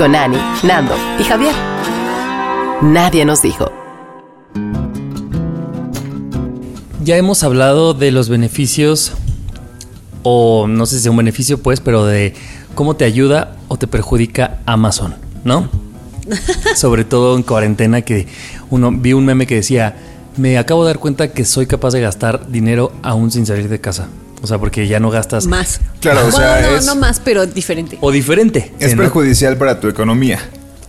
Con Ani, Nando y Javier. Nadie nos dijo. Ya hemos hablado de los beneficios, o no sé si es un beneficio, pues, pero de cómo te ayuda o te perjudica Amazon, ¿no? Sobre todo en cuarentena, que uno vi un meme que decía: Me acabo de dar cuenta que soy capaz de gastar dinero aún sin salir de casa. O sea, porque ya no gastas. Más. Claro, o sea, Bueno, no, es, no más, pero diferente. O diferente. es Sí, ¿no? perjudicial para tu economía.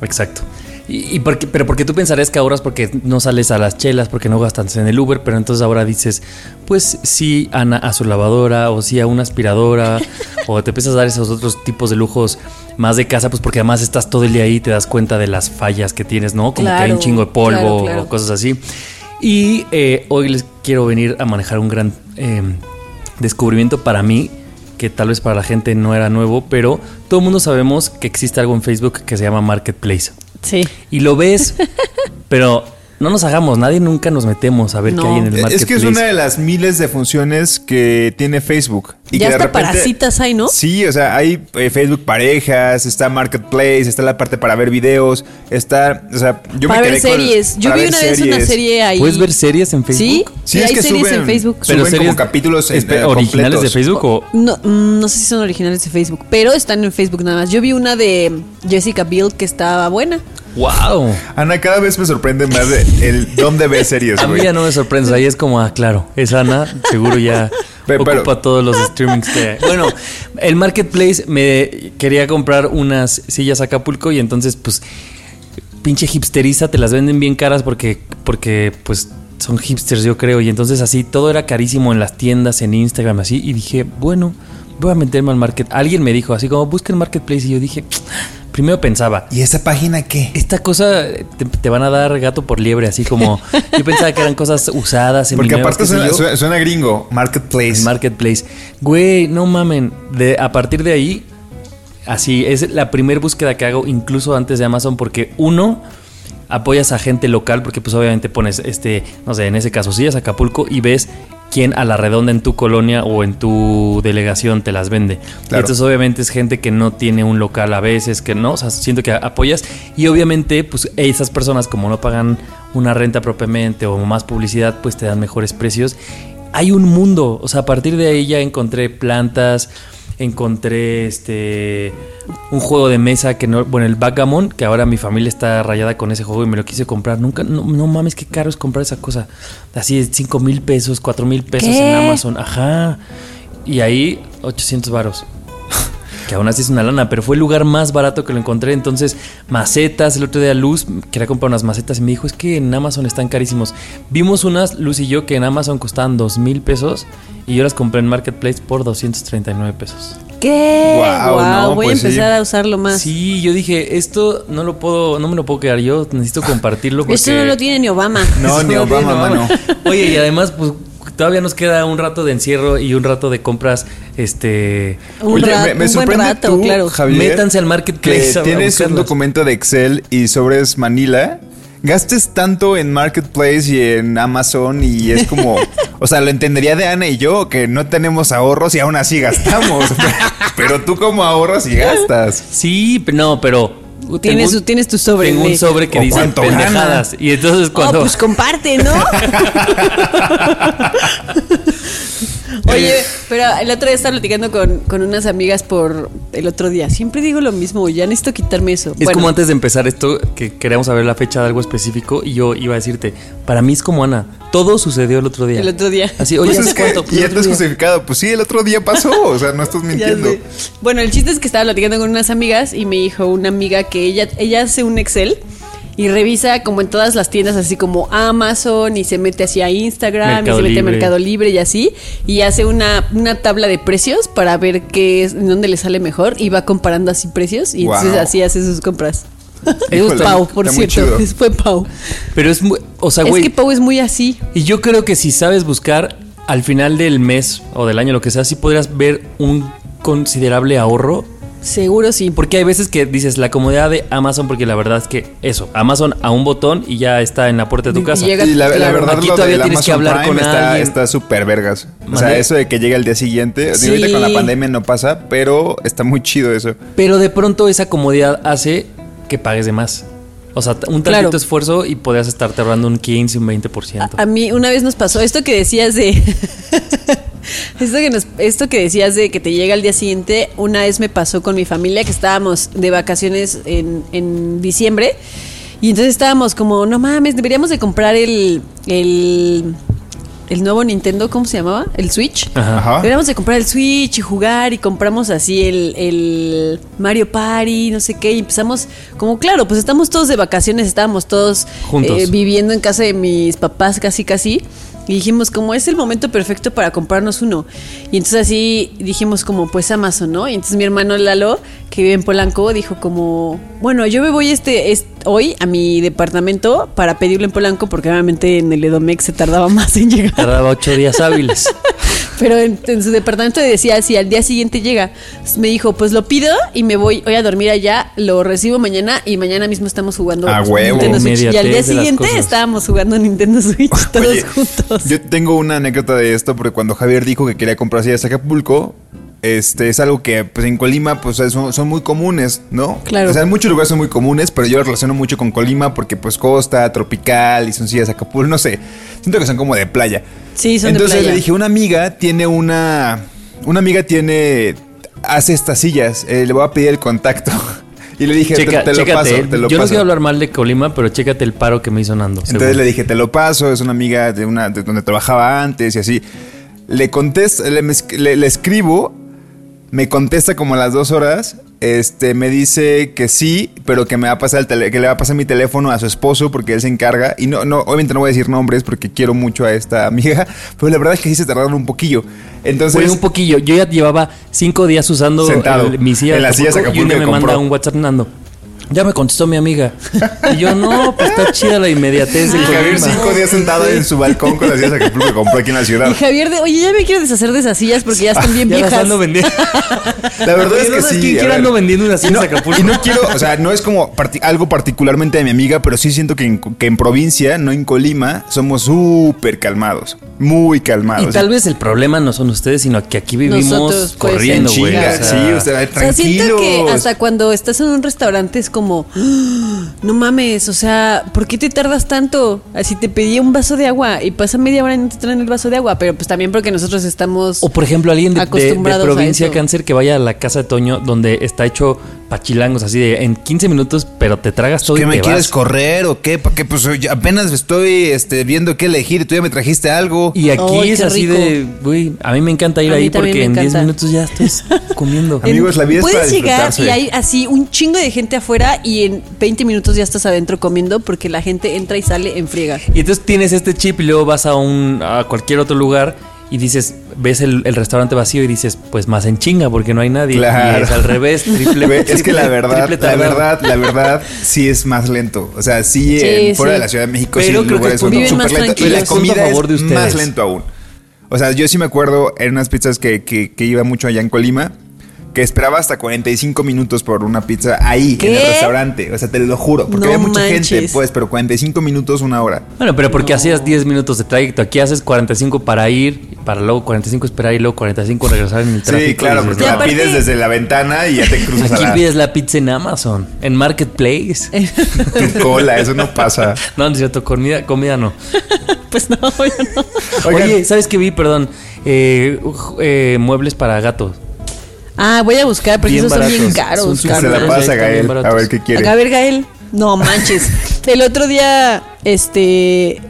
Exacto. Y, y porque, pero porque tú pensarías que ahorras porque no sales a las chelas, porque no gastas en el Uber, pero entonces ahora dices, pues sí, Ana a su lavadora, o sí a una aspiradora, o te empiezas a dar esos otros tipos de lujos más de casa, pues porque además estás todo el día ahí y te das cuenta de las fallas que tienes, ¿no? Como que hay un chingo de polvo claro, claro. o cosas así. Y eh, hoy les quiero venir a manejar un gran eh, descubrimiento para mí, que tal vez para la gente no era nuevo, pero todo el mundo sabemos que existe algo en Facebook que se llama Marketplace. Sí. Y lo ves, pero no nos hagamos, nadie nunca nos metemos a ver No. qué hay en el Es marketplace. que es una de las miles de funciones que tiene Facebook. Y ya que de hasta repente- para citas hay, ¿no? Sí, o sea, hay eh, Facebook parejas, está Marketplace, está la parte para ver videos, está, o sea, yo para me ver quedé con- series. Yo vi una vez una series. serie ahí. ¿Puedes ver series en Facebook? Sí, Sí, sí, es hay que series suben- en Facebook. Pero suben como capítulos en- eh, originales completos. de Facebook o No, mm, no sé si son originales de Facebook, pero están en Facebook nada más. Yo vi una de Jessica Biel que estaba buena. Wow. Ana, cada vez me sorprende más el dónde ves series, A mí güey. ya no me sorprende, ahí es como, ah, claro, es Ana, seguro ya pero- ocupa todos los streamings que... Bueno, el Marketplace me quería comprar unas sillas a Acapulco y entonces, pues, pinche hipsteriza, te las venden bien caras porque, porque pues, son hipsters, yo creo. Y entonces así, todo era carísimo en las tiendas, en Instagram, así. Y dije, bueno, voy a meterme al market. Alguien me dijo, así como, busca el Marketplace. Y yo dije, primero pensaba, ¿Y esa página qué? esta cosa te, te van a dar gato por liebre, así como yo pensaba que eran cosas usadas en Porque aparte suena, suena, gringo, Marketplace. Marketplace. Güey, no mamen. De, a partir de ahí, así es la primera búsqueda que hago, incluso antes de Amazon, porque uno apoyas a gente local, porque pues obviamente pones este, no sé, en ese caso, sillas Acapulco y ves quién a la redonda en tu colonia o en tu delegación te las vende. Claro. Entonces obviamente es gente que no tiene un local a veces, que no, o sea, siento que apoyas y obviamente pues esas personas como no pagan una renta propiamente o más publicidad, pues te dan mejores precios. Hay un mundo, o sea, a partir de ahí ya encontré plantas, encontré este un juego de mesa que no, bueno, el Backgammon, que ahora mi familia está rayada con ese juego y me lo quise comprar. Nunca, no, no mames, qué caro es comprar esa cosa. Así de 5 mil pesos, 4 mil pesos ¿Qué? en Amazon. Ajá. Y ahí 800 varos. Que aún así es una lana, pero fue el lugar más barato que lo encontré. Entonces, macetas, el otro día Luz quería comprar unas macetas y me dijo, es que en Amazon están carísimos. Vimos unas, Luz y yo, que en Amazon costaban 2 mil pesos y yo las compré en Marketplace por 239 pesos. ¿Qué? Guau, Wow, no, voy pues a empezar sí. a usarlo más. Sí, yo dije, esto no lo puedo, no me lo puedo quedar yo, necesito compartirlo porque... Esto no lo tiene ni Obama. No, ni Obama, mano. Oye, y además, pues todavía nos queda un rato de encierro y un rato de compras, este... Un, Oye, ra- me- me un buen sorprende rato, tú, claro. Javier, Métanse al marketplace que a- a tienes un documento de Excel y sobres Manila, gastes tanto en Marketplace y en Amazon y es como, o sea, lo entendería de Ana y yo que no tenemos ahorros y aún así gastamos, pero tú como ahorras y gastas. Sí, no, pero... Tienes, un- tu- tienes tu sobre. Tengo un sobre que ¿O dice cuánto gana? pendejadas. Y entonces Oh, cuando... pues comparte, ¿no? Oye, pero el otro día estaba platicando con, con unas amigas por el otro día. Siempre digo lo mismo, ya necesito quitarme eso. Es Bueno, como antes de empezar esto, que queríamos saber la fecha de algo específico y yo iba a decirte, para mí es como Ana, todo sucedió el otro día. El otro día. Así, oye, Pues ¿hace es que cuánto? Pues ya día. justificado. Pues sí, el otro día pasó. O sea, no estás Ya mintiendo. Bueno, el chiste es que estaba platicando con unas amigas y me dijo una amiga que ella, ella hace un Excel y revisa como en todas las tiendas, así como Amazon y se mete así a Instagram Mercado y se mete a. Mercado Libre y así y hace una, una tabla de precios para ver qué es, en dónde le sale mejor y va comparando así precios y entonces así hace sus compras. Es Híjole, Pau, por cierto. Fue Pau. Pero es muy. O sea, Es güey. que Pau es muy así. Y yo creo que si sabes buscar al final del mes o del año, lo que sea, sí podrías ver un considerable ahorro. Seguro sí. Porque hay veces que dices la comodidad de Amazon, porque la verdad es que eso, Amazon a un botón y ya está en la puerta de tu Y casa. llega- Y la, la Claro. verdad, Aquí lo todavía tienes que hablar Prime con está, alguien. está súper vergas. O sea, eso de que llegue al día siguiente. Sí. Ahorita con la pandemia no pasa, pero está muy chido eso. Pero de pronto esa comodidad hace que pagues de más. O sea, un tantito Claro. esfuerzo y podrías estarte ahorrando un 15, un 20%. A, a mí una vez nos pasó esto que decías de esto que nos- esto que decías de que te llega al día siguiente, una vez me pasó con mi familia que estábamos de vacaciones en, en diciembre y entonces estábamos como, no mames, deberíamos de comprar el el el nuevo Nintendo, ¿cómo se llamaba? El Switch. Ajá. Deberíamos de comprar el Switch y jugar y compramos así el, el Mario Party, no sé qué, y empezamos como, claro, pues estamos todos de vacaciones, estábamos todos Juntos. eh, viviendo en casa de mis papás casi casi. Y dijimos, como es el momento perfecto para comprarnos uno. Y entonces así dijimos como, pues Amazon, ¿no? Y entonces mi hermano Lalo, que vive en Polanco, dijo como, bueno, yo me voy este, es- hoy a mi departamento para pedirlo en Polanco, porque obviamente en el Edomex se tardaba más en llegar. Tardaba ocho días hábiles. Pero en, en su departamento decía, si al día siguiente llega, me dijo, pues lo pido y me voy, voy a dormir allá, lo recibo mañana y mañana mismo estamos jugando A huevo. Nintendo Switch. Y al día de siguiente estábamos jugando Nintendo Switch todos Oye, juntos. Yo tengo una anécdota de esto porque cuando Javier dijo que quería comprar sillas a Acapulco, este es algo que pues en Colima pues son, son muy comunes, ¿no? Claro. O sea, en muchos lugares son muy comunes, pero yo lo relaciono mucho con Colima porque pues costa, tropical y son sillas Acapulco, no sé. Siento que son como de playa. Sí, son de Entonces playa. le dije, una amiga tiene una una amiga tiene hace estas sillas, eh, le voy a pedir el contacto. Y le dije, te- Checa- te, lo chécate, paso, te lo Yo no quiero hablar mal de Colima, pero chécate el paro que me hizo Nando. Entonces seguro. le dije, te lo paso, es una amiga de una de donde trabajaba antes y así. Le contesto, le escribo, me contesta como a las dos horas, este, me dice que sí, pero que me va a pasar el tele- que le va a pasar mi teléfono a su esposo porque él se encarga. Y no, no, obviamente no voy a decir nombres porque quiero mucho a esta amiga, pero la verdad es que sí se tardaron un poquillo. Entonces, Fue un poquillo. Yo ya llevaba cinco días usando Sentado. el- mi silla En sillas Acapulco, y un Acapulco día me manda un WhatsApp Nando. Ya me contestó mi amiga. Y yo, no, pues está chida la inmediatez de y Javier Colima. cinco días sentado en su balcón con las sillas Acapulco que compró aquí en la ciudad. Y Javier de, oye, ya me quiero deshacer de esas sillas porque ya están bien Ya las viejas. ando vendiendo. La verdad es ¿no que sabes sí. quién ando vendiendo unas Y sillas no, Acapulco? y no quiero, o sea, no es como parti- algo particularmente de mi amiga, pero sí siento que en, que en provincia, no en Colima, somos súper calmados. Muy calmados. Y tal vez el problema no son ustedes, sino que aquí vivimos Nosotros, puede corriendo, güey. O sea, sí, usted, O sea, tranquilos. siento que hasta cuando estás en un restaurante es como, "Ah, no mames, o sea, ¿por qué te tardas tanto? Así te pedí un vaso de agua y pasa media hora y no te traen el vaso de agua, pero pues también porque nosotros estamos... O por ejemplo, alguien de, de- de provincia cáncer que vaya a la casa de Toño donde está hecho pachilangos así de en 15 minutos, pero te tragas todo ¿Qué y me te quieres vas. correr o qué? ¿Para qué? Pues apenas estoy este, viendo qué elegir y tú ya me trajiste algo. Y aquí es así rico. de, güey, a mí me encanta ir A ahí porque en 10 encanta. minutos ya estás comiendo. Amigos, la vida es para Puedes llegar y hay así un chingo de gente afuera y en 20 minutos ya estás adentro comiendo porque la gente entra y sale en friega. Y entonces tienes este chip y luego vas a un a cualquier otro lugar y dices, ves el, el restaurante vacío y dices, pues más en chinga porque no hay nadie. Claro. Y es al revés, triple. Güey, es que la triple- verdad, triple la verdad, la verdad, sí es más lento. O sea, sí, Sí, en- fuera sí. de la Ciudad de México, Pero sí, creo que lugares son viven más súper lentos. Y la comida a favor de es más lento aún. O sea, yo sí me acuerdo en unas pizzas que, que, que iba mucho allá en Colima, que esperaba hasta 45 minutos por una pizza ahí, en el restaurante. O sea, te lo juro. Porque No había mucha gente, pues, pero 45 minutos, una hora. Bueno, pero porque hacías 10 minutos de trayecto. Aquí haces 45 para ir, para luego 45 esperar y luego 45 regresar en el tráfico. Sí, claro, porque la pides desde la ventana y ya te cruzas Aquí a la pides la pizza en Amazon, en Marketplace. tu cola. Eso no pasa. No, no es cierto, comida, comida no. Pues no, yo no. Oigan. Oye, ¿sabes qué vi? Perdón. Eh, eh, muebles para gatos. Ah, voy a buscar porque Bien esos son bien caros. Son Se súper la pasa, bien Gael. A ver qué quiere. A ver, Gael. No manches. El otro día, este.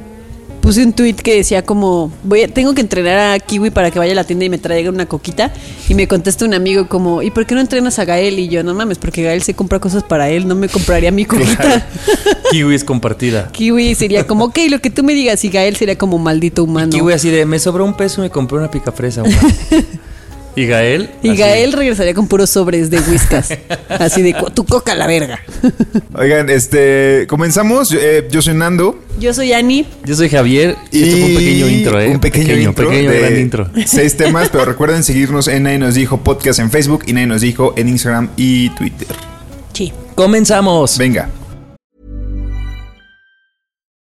Puse un tweet que decía como, voy a- tengo que entrenar a Kiwi para que vaya a la tienda y me traiga una coquita. Y me contesta un amigo como, ¿y por qué no entrenas a Gael? Y yo, no mames, porque Gael se compra cosas para él, no me compraría mi coquita. Kiwi es compartida. Kiwi sería como, ok, lo que tú me digas. Y Gael sería como maldito humano. Kiwi así de, me sobró un peso y me compré una picafresa. güey". ¿Y Gael? Y Así. Gael regresaría con puros sobres de whiskas. Así de "Co- tu coca a la verga. Oigan, este, comenzamos. Eh, yo soy Nando. Yo soy Ani. Yo soy Javier. Y esto fue un pequeño intro, ¿eh? Un pequeño, intro. Pequeño de gran intro. Seis temas, pero recuerden seguirnos en Nadie Nos Dijo Podcast en Facebook y Nadie Nos Dijo en Instagram y Twitter. Sí. Comenzamos. Venga.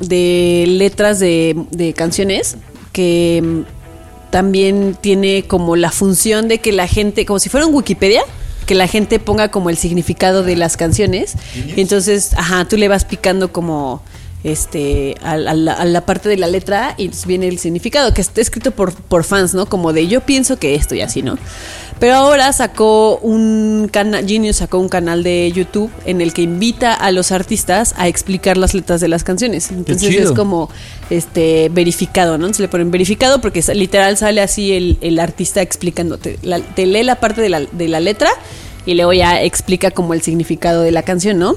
de letras de, de canciones que mm, también tiene como la función de que la gente, como si fuera un Wikipedia, que la gente ponga como el significado de las canciones. Y entonces, ajá, tú le vas picando como este a, a la, a la parte de la letra y viene el significado, que está escrito por, por fans, ¿no? Como de yo pienso que esto y así, ¿no? Pero ahora sacó un canal, Genius sacó un canal de YouTube en el que invita a los artistas a explicar las letras de las canciones. Entonces es como este verificado, ¿no? Se le ponen verificado porque literal sale así el, el artista explicándote. La- te lee la parte de la, de la letra y luego ya explica como el significado de la canción, ¿no?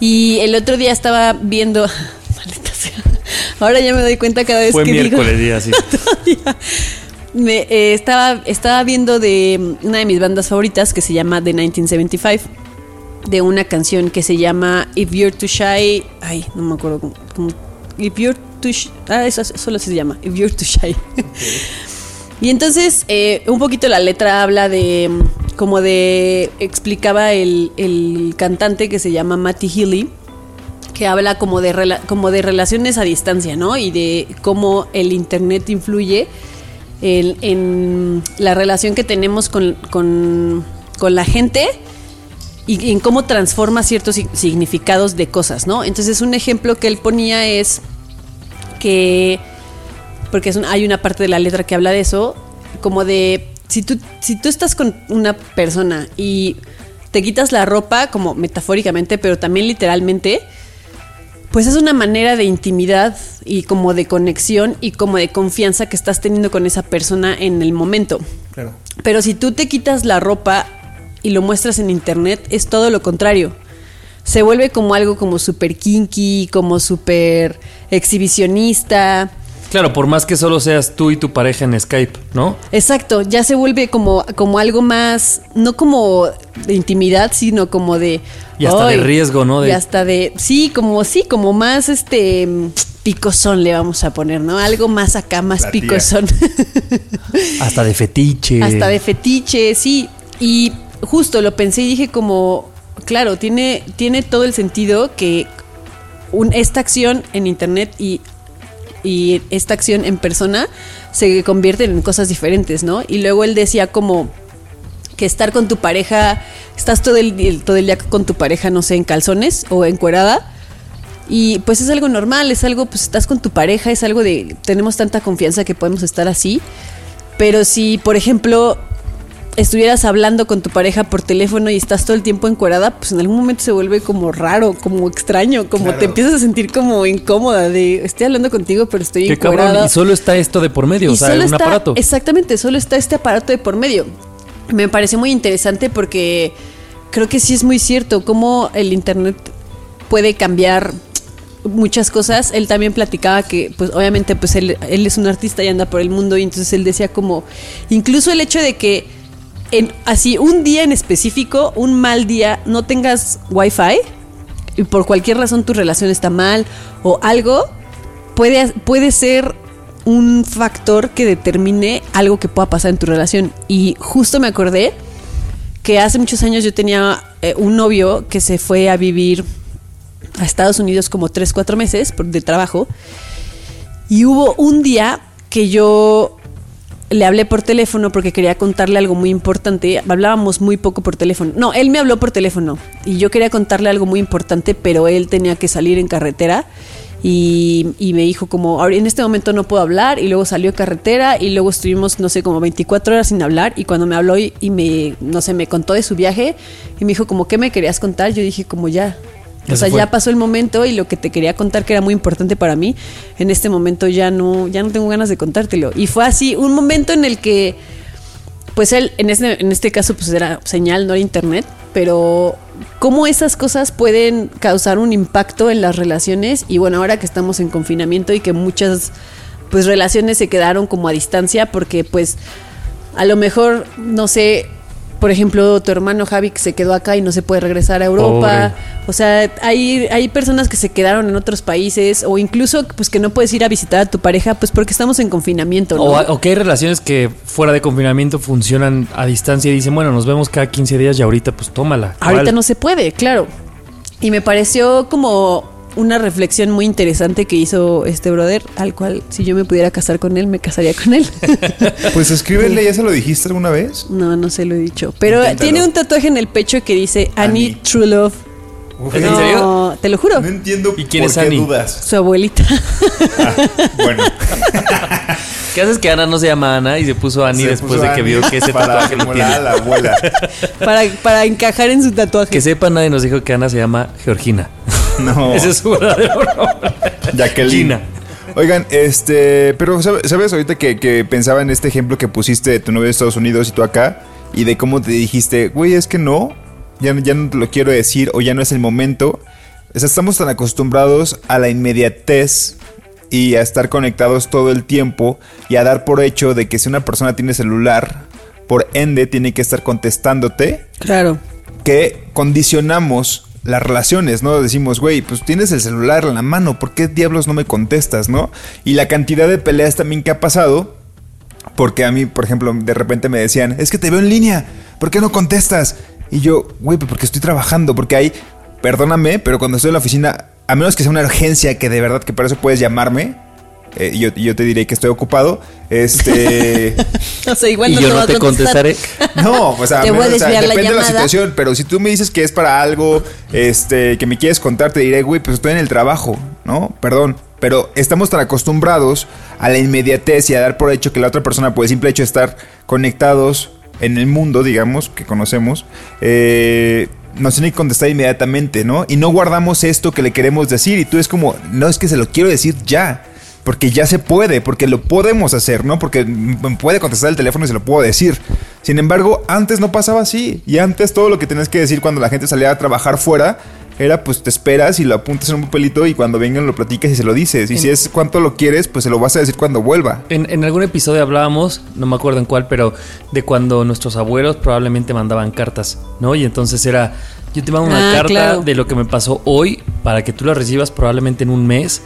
Y el otro día estaba viendo. Maldita sea. Ahora ya me doy cuenta cada vez Fue que digo. miércoles día, así. Todavía. Me, eh, estaba, estaba viendo de mm, una de mis bandas favoritas que se llama The 1975. De una canción que se llama If You're Too Shy. Ay, no me acuerdo cómo. cómo- If You're Too Shy. Ah, eso solo se llama. If You're Too Shy. Y entonces, eh, un poquito la letra habla de. mm, Como de. Explicaba el, el cantante que se llama Matty Healy que habla como de, como de relaciones a distancia, ¿no? Y de cómo el Internet influye en, la relación que tenemos con, con- la gente y en cómo transforma ciertos sig- significados de cosas, ¿no? Entonces un ejemplo que él ponía es que, porque hay una parte de la letra que habla de eso, como de, si tú, si tú estás con una persona y te quitas la ropa, como metafóricamente, pero también literalmente, pues es una manera de intimidad y como de conexión y como de confianza que estás teniendo con esa persona en el momento. Pero si tú te quitas la ropa y lo muestras en internet, es todo lo contrario. Se vuelve como algo como súper kinky, como súper exhibicionista. Claro, por más que solo seas tú y tu pareja en Skype, ¿no? Exacto, ya se vuelve como, como algo más, no como de intimidad, sino como de... Y hasta de riesgo, ¿no? De- Y hasta de, sí, como sí, como más este picosón le vamos a poner, ¿no? Algo más acá, más La picosón. Hasta de fetiche. hasta de fetiche, sí. Y justo lo pensé y dije como, claro, tiene, tiene todo el sentido que un- esta acción en internet y, y esta acción en persona se convierten en cosas diferentes, ¿no? Y luego él decía como que estar con tu pareja, estás todo el, todo el día con tu pareja, no sé, en calzones o encuerada. Y pues es algo normal, es algo, pues estás con tu pareja, es algo de, tenemos tanta confianza que podemos estar así. Pero si, por ejemplo, estuvieras hablando con tu pareja por teléfono y estás todo el tiempo encuerada, pues en algún momento se vuelve como raro, como extraño, como te empiezas a sentir como incómoda de, estoy hablando contigo, pero estoy Qué encuerada. cabrón. Y solo está esto de por medio, Y o sea, solo un está- aparato. Exactamente, solo está este aparato de por medio. Me pareció muy interesante porque creo que sí es muy cierto cómo el internet puede cambiar muchas cosas. Él también platicaba que, pues obviamente, pues él, él es un artista y anda por el mundo y entonces él decía como, incluso el hecho de que en, así un día en específico, un mal día, no tengas wifi y por cualquier razón tu relación está mal o algo, puede, puede ser un factor que determine algo que pueda pasar en tu relación. Y justo me acordé que hace muchos años yo tenía eh, un novio que se fue a vivir a Estados Unidos como 3, 4 meses de trabajo. Y hubo un día que yo le hablé por teléfono porque quería contarle algo muy importante. Hablábamos muy poco por teléfono. No, él me habló por teléfono y yo quería contarle algo muy importante, pero él tenía que salir en carretera y, y me dijo como, "Ahora, en este momento no puedo hablar y luego salió carretera y luego estuvimos, no sé, como 24 horas sin hablar y cuando me habló y, y me, no sé, me contó de su viaje y me dijo como, ¿qué me querías contar? Yo dije como ya. O se sea, fue. ya pasó el momento y lo que te quería contar que era muy importante para mí, en este momento ya no, ya no tengo ganas de contártelo. Y fue así, un momento en el que, pues él, en este, en este caso, pues era señal, no era internet, pero cómo esas cosas pueden causar un impacto en las relaciones. Y bueno, ahora que estamos en confinamiento y que muchas pues relaciones se quedaron como a distancia, porque pues a lo mejor, no sé, por ejemplo, tu hermano Javi que se quedó acá y no se puede regresar a Europa. O sea, hay, hay personas que se quedaron en otros países o incluso pues que no puedes ir a visitar a tu pareja pues porque estamos en confinamiento, ¿no? O, o que hay relaciones que fuera de confinamiento funcionan a distancia y dicen, bueno, nos vemos cada 15 días y ahorita pues tómala. Ahorita no se puede, claro. Y me pareció como una reflexión muy interesante que hizo este brother, al cual si yo me pudiera casar con él, me casaría con él. Pues escríbele, ¿ya se lo dijiste alguna vez? no, no se lo he dicho. Pero Inténtalo. tiene un tatuaje en el pecho que dice Annie, Annie. True Love. Uf, ¿En no, serio? No, te lo juro. No entiendo ¿Y quién por es qué Annie? dudas. Su abuelita. Bueno, ¿Qué haces que Ana no se llama Ana y se puso Ani se después puso de que Annie vio que ese tatuaje lo tiene? a la abuela. para, para encajar en su tatuaje. Que sepa, nadie nos dijo que Ana se llama Georgina. No, Ese es su verdadero nombre. Jacqueline. Gina. Oigan, este, pero ¿sabe- ¿sabes ahorita que, que pensaba en este ejemplo que pusiste de tu novio de Estados Unidos y tú acá? Y de cómo te dijiste, güey, es que no, ya, no- ya no te lo quiero decir o ya no es el momento. O sea, estamos tan acostumbrados a la inmediatez y a estar conectados todo el tiempo y a dar por hecho de que si una persona tiene celular, por ende tiene que estar contestándote Claro. que condicionamos las relaciones, ¿no? Decimos, güey, pues tienes el celular en la mano, ¿por qué diablos no me contestas, no? Y la cantidad de peleas también que ha pasado, porque a mí, por ejemplo, de repente me decían, es que te veo en línea, ¿por qué no contestas? Y yo, güey, pues porque estoy trabajando, porque hay, perdóname, pero cuando estoy en la oficina, a menos que sea una urgencia que de verdad que para eso puedes llamarme, eh, y yo, y yo te diré que estoy ocupado, este... O sea, igual Y no yo te no te contestar. contestaré. No, pues a Te voy a menos, o sea, la depende de la situación, pero si tú me dices que es para algo este, que me quieres contar, te diré, güey, pues estoy en el trabajo, ¿no? Perdón. Pero estamos tan acostumbrados a la inmediatez y a dar por hecho que la otra persona, por el simple hecho de estar conectados en el mundo, digamos, que conocemos, eh, nos tiene que contestar inmediatamente, ¿no? Y no guardamos esto que le queremos decir y tú es como, no es que se lo quiero decir ya. Porque ya se puede, porque lo podemos hacer, ¿no? Porque me puede contestar el teléfono y se lo puedo decir. Sin embargo, antes no pasaba así. Y antes todo lo que tenías que decir cuando la gente salía a trabajar fuera era pues te esperas y lo apuntas en un papelito y cuando vengan lo platicas y se lo dices. Y si es cuánto lo quieres, pues se lo vas a decir cuando vuelva. En, en algún episodio hablábamos, no me acuerdo en cuál, pero de cuando nuestros abuelos probablemente mandaban cartas, ¿no? Y entonces era, yo te mando una Ah, carta claro. de lo que me pasó hoy para que tú la recibas probablemente en un mes,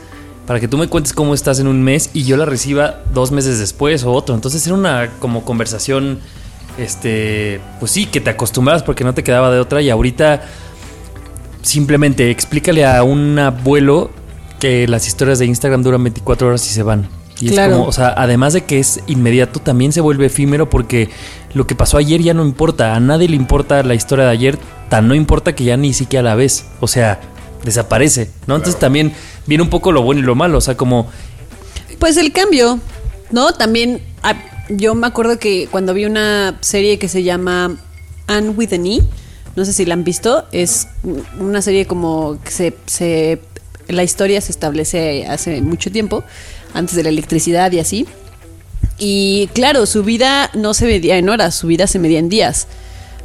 para que tú me cuentes cómo estás en un mes y yo la reciba dos meses después o otro. Entonces era una como conversación, este, pues sí, que te acostumbras porque no te quedaba de otra y ahorita simplemente explícale a un abuelo que las historias de Instagram duran 24 horas y se van. Y Claro. es como, o sea, además de que es inmediato, también se vuelve efímero porque lo que pasó ayer ya no importa. A nadie le importa la historia de ayer, tan no importa que ya ni siquiera la ves. O sea, desaparece, ¿no? Entonces también viene un poco lo bueno y lo malo. O sea, como, Pues el cambio, ¿no? También ah, yo me acuerdo que cuando vi una serie que se llama Anne with an E, no sé si la han visto, es una serie como que se, se la historia se establece hace mucho tiempo, antes de la electricidad y así. Y claro, su vida no se medía en horas, su vida se medía en días.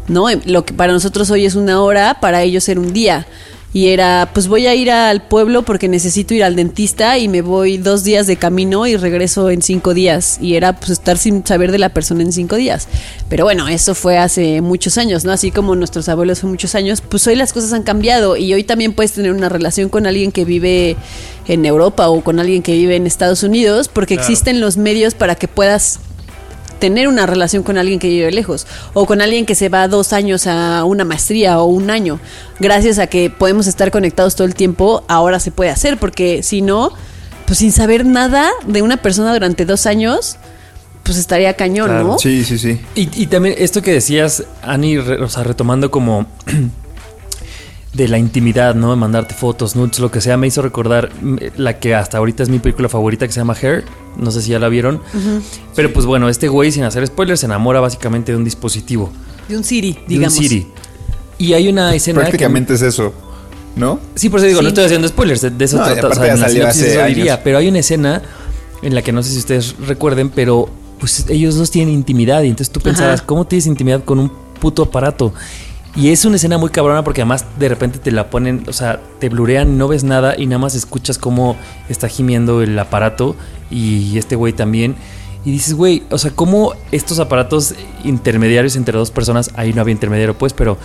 ¿No? Lo que para nosotros hoy es una hora, para ellos era un día. Y era, pues voy a ir al pueblo porque necesito ir al dentista y me voy dos días de camino y regreso en cinco días. Y era pues estar sin saber de la persona en cinco días. Pero bueno, eso fue hace muchos años, ¿no? Así como nuestros abuelos hace muchos años, pues hoy las cosas han cambiado y hoy también puedes tener una relación con alguien que vive en Europa o con alguien que vive en Estados Unidos porque existen los medios para que puedas tener una relación con alguien que vive lejos o con alguien que se va dos años a una maestría o un año. Gracias a que podemos estar conectados todo el tiempo, ahora se puede hacer porque si no, pues sin saber nada de una persona durante dos años, pues estaría cañón, Claro. ¿no? Sí, sí, sí. Y, y también esto que decías, Ani, re- o sea, retomando como de la intimidad, ¿no? De mandarte fotos, nudes, lo que sea, me hizo recordar mm, la que hasta ahorita es mi película favorita que se llama Hair. No sé si ya la vieron. Pero pues bueno, este güey, sin hacer spoilers, se enamora básicamente de un dispositivo. De un Siri, De digamos. un Siri. Y hay una escena. que- Prácticamente es eso, ¿no? Sí, por eso digo, Sí. no estoy haciendo spoilers, de, de eso No, trata, o sea, en la hace eso años. diría, pero hay una escena en la que no sé si ustedes recuerden, pero pues ellos dos tienen intimidad y entonces tú pensabas, Ajá. ¿cómo tienes intimidad con un puto aparato? Y es una escena muy cabrona porque además de repente te la ponen, o sea, te blurean, no ves nada y nada más escuchas cómo está gimiendo el aparato y este güey también. Y dices, güey, o sea, cómo estos aparatos intermediarios entre dos personas, ahí no había intermediario pues, pero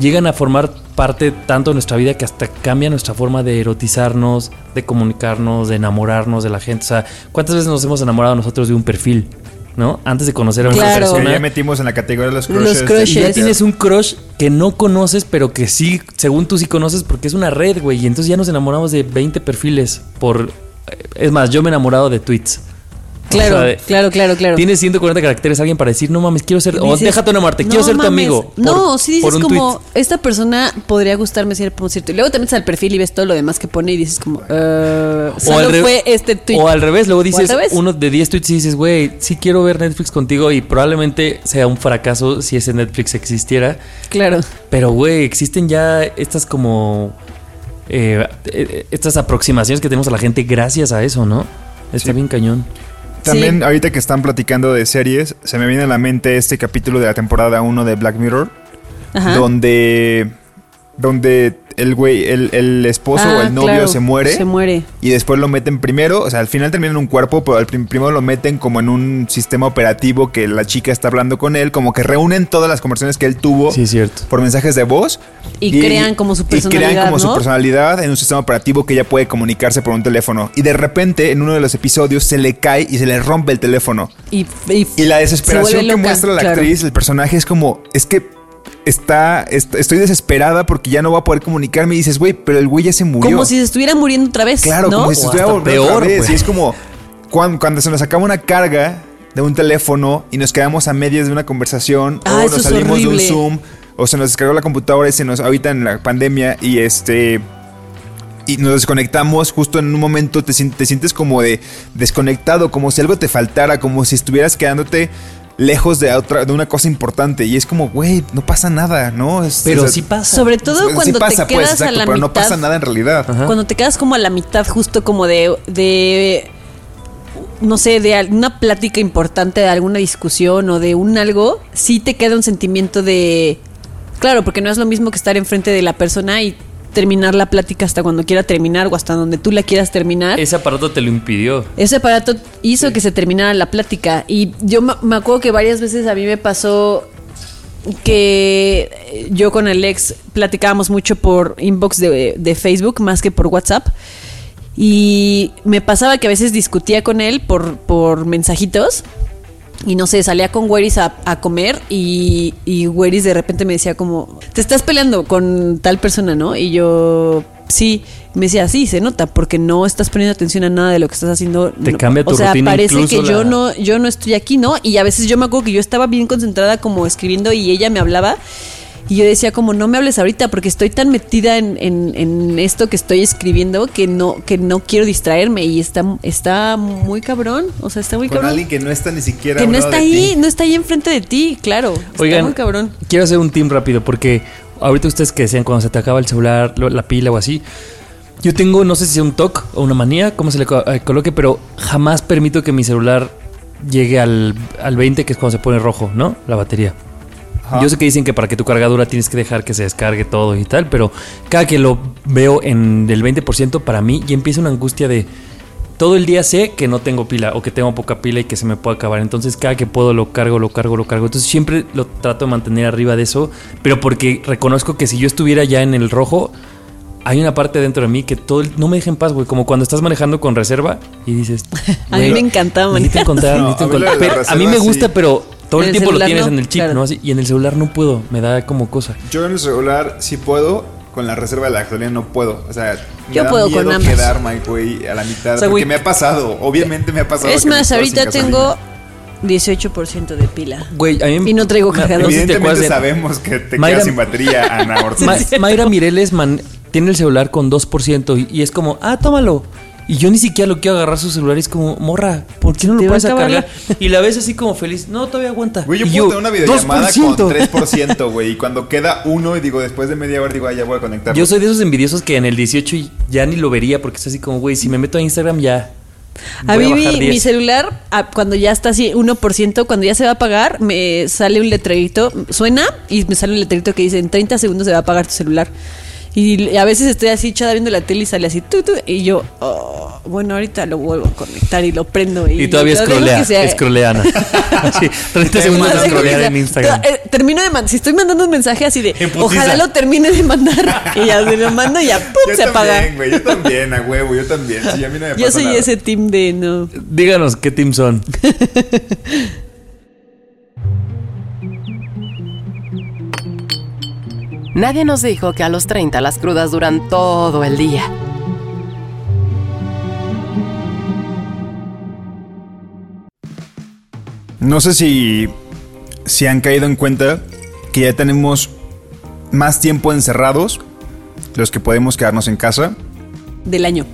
llegan a formar parte tanto de nuestra vida que hasta cambia nuestra forma de erotizarnos, de comunicarnos, de enamorarnos de la gente. O sea, ¿cuántas veces nos hemos enamorado nosotros de un perfil? ¿No? Antes de conocer a una Claro. Que persona. ya metimos en la categoría de los Los crushes. de crushes. Y ya tienes un crush que no conoces, pero que sí, según tú sí conoces, porque es una red, güey. Y entonces ya nos enamoramos de 20 perfiles por... Es más, yo me he enamorado de tweets. Claro, O sea, claro, claro, claro. Tienes 140 caracteres alguien para decir, no mames, quiero ser... o déjate enamorarte, "No quiero ser tu mames". amigo. por- no, sí por dices como, tweet. esta persona podría gustarme si por cierto. Y luego te metes al perfil y ves todo lo demás que pone y dices como, eh, solo re- fue este tweet. o al revés, luego al dices revés. uno de 10 tweets y dices, güey, sí quiero ver Netflix contigo y probablemente sea un fracaso si ese Netflix existiera. Claro. Pero, güey, existen ya estas como. eh, eh, estas aproximaciones que tenemos a la gente gracias a eso, ¿no? Está Sí. bien cañón. También Sí. ahorita que están platicando de series, se me viene a la mente este capítulo de la temporada 1 de Black Mirror, Ajá. donde donde el güey, el, el esposo Ah, o el novio claro, se muere. Se muere. Y después lo meten primero, o sea, al final termina en un cuerpo, pero al prim- primero lo meten como en un sistema operativo que la chica está hablando con él, como que reúnen todas las conversaciones que él tuvo Sí, cierto. por mensajes de voz. Y crean como su Y crean personalidad, como su ¿no? personalidad en un sistema operativo que ella puede comunicarse por un teléfono. Y de repente, en uno de los episodios, se le cae y se le rompe el teléfono. Y, y, Y la se desesperación que loca, muestra la claro. actriz, el personaje, es como, es que está, est- estoy desesperada porque ya no voy a poder comunicarme. Y dices, güey, pero el güey ya se murió. Como si se estuviera muriendo otra vez. Claro, ¿no? como si se estuviera volviendo otra peor, vez. Y es como cuando, cuando se nos acaba una carga de un teléfono y nos quedamos a medias de una conversación Ah, o nos salimos de un. Zoom o se nos descargó la computadora y se nos ahorita en la pandemia y este y nos desconectamos justo en un momento te, te sientes como de desconectado, como si algo te faltara, como si estuvieras quedándote lejos de otra de una cosa importante y es como, güey, no pasa nada, ¿no? Es- Pero o sea, sí pasa. Sobre todo sí cuando pasa, te pues, quedas exacto, a la pero mitad. no pasa nada en realidad. Ajá. Cuando te quedas como a la mitad, justo como de. de no sé, de alguna plática importante, de alguna discusión o de un algo, sí te queda un sentimiento de. Claro, porque no es lo mismo que estar enfrente de la persona y terminar la plática hasta cuando quiera terminar o hasta donde tú la quieras terminar. Ese aparato te lo impidió. Ese aparato hizo que se terminara la plática. Y yo me acuerdo que varias veces a mí me pasó que yo con el ex platicábamos mucho por inbox de, de Facebook más que por WhatsApp. Y me pasaba que a veces discutía con él por, por mensajitos. Y no sé, salía con Weris a, a comer y, y Weris de repente me decía como, te estás peleando con tal persona, ¿no? Y yo, sí, me decía, sí, se nota, porque no estás poniendo atención a nada de lo que estás haciendo. Te No, cambia tu O sea, rutina, parece que yo la- no, yo no estoy aquí, ¿no? Y a veces yo me acuerdo que yo estaba bien concentrada como escribiendo y ella me hablaba. Y yo decía como no me hables ahorita porque estoy tan metida en, en- en esto que estoy escribiendo que no, que no quiero distraerme y está, está muy cabrón, o sea, está muy Con cabrón. alguien que no está ni siquiera Que no está de ahí, ti. no está ahí enfrente de ti, claro. Está Oigan, muy cabrón. quiero hacer un team rápido porque ahorita ustedes que decían cuando se te acaba el celular, la pila o así. Yo tengo, no sé si es un TOC o una manía, cómo se le eh, coloque, pero jamás permito que mi celular llegue al, al 20, que es cuando se pone rojo, ¿no? La batería. Ajá. Yo sé que dicen que para que tu cargadura tienes que dejar que se descargue todo y tal, pero cada que lo veo en el 20% para mí ya empieza una angustia de todo el día sé que no tengo pila o que tengo poca pila y que se me puede acabar. Entonces cada que puedo lo cargo, lo cargo, lo cargo. Entonces siempre lo trato de mantener arriba de eso, pero porque reconozco que si yo estuviera ya en el rojo, hay una parte dentro de mí que todo el- no me deja en paz, güey. Como cuando estás manejando con reserva y dices, A mí me encantaba necesito manejar. encontrar, No, necesito a mí lo de la encontrar. Pero a mí me gusta, sí. pero todo el el tiempo lo tienes no, en el chip, claro. ¿no? Así, y en el celular no puedo, me da como cosa. Yo en el celular sí puedo, con la reserva de la gasolina no puedo. O sea, me Yo da puedo con miedo ambas. quedarme, güey, a la mitad. O sea, porque me ha pasado, obviamente me ha pasado. Es que más, ahorita tengo gasolina. 18% de pila. Güey, a mí Y no traigo cargador. te Evidentemente sabemos que te Mayra- quedas sin batería, Ana Ortiz. Ma- Mayra Mireles man- tiene el celular con 2% y, y es como, ah, tómalo. Y yo ni siquiera lo quiero agarrar su celular y es como, morra, ¿por qué no Te lo puedes a cargar? Y la ves así como feliz, no, todavía aguanta. Güey, yo Y puedo tener una videollamada 2%. con 3%, güey. Y cuando queda uno, y digo, después de media hora, digo, ah, ya voy a conectar. Yo soy de esos envidiosos que en el 18 y ya ni lo vería porque es así como, güey, si me meto a Instagram ya. A mí mi, 10. mi celular, ah, cuando ya está así 1%, cuando ya se va a apagar, me sale un letrerito, suena y me sale un letrerito que dice en 30 segundos se va a apagar tu celular. Y a veces estoy así echada viendo la tele y sale así, tu, tu, y yo, oh, bueno, ahorita lo vuelvo a conectar y lo prendo. Y, Y todavía lo dejo scrollea, que sea- scrollea, Ana. Así, 30 segundos de sea- en Instagram. Eh, termino de mandar, si estoy mandando un mensaje así de, ojalá lo termine de mandar. y ya se lo mando y ya, ¡pum! Yo se apaga. también, güey. Yo también, a huevo. Yo también. Sí, a mí no me Yo soy nada. ese team de no. Díganos qué team son. Nadie nos dijo que a los 30 las crudas duran todo el día. No sé si, si han caído en cuenta que ya tenemos más tiempo encerrados, los que podemos quedarnos en casa. Del año.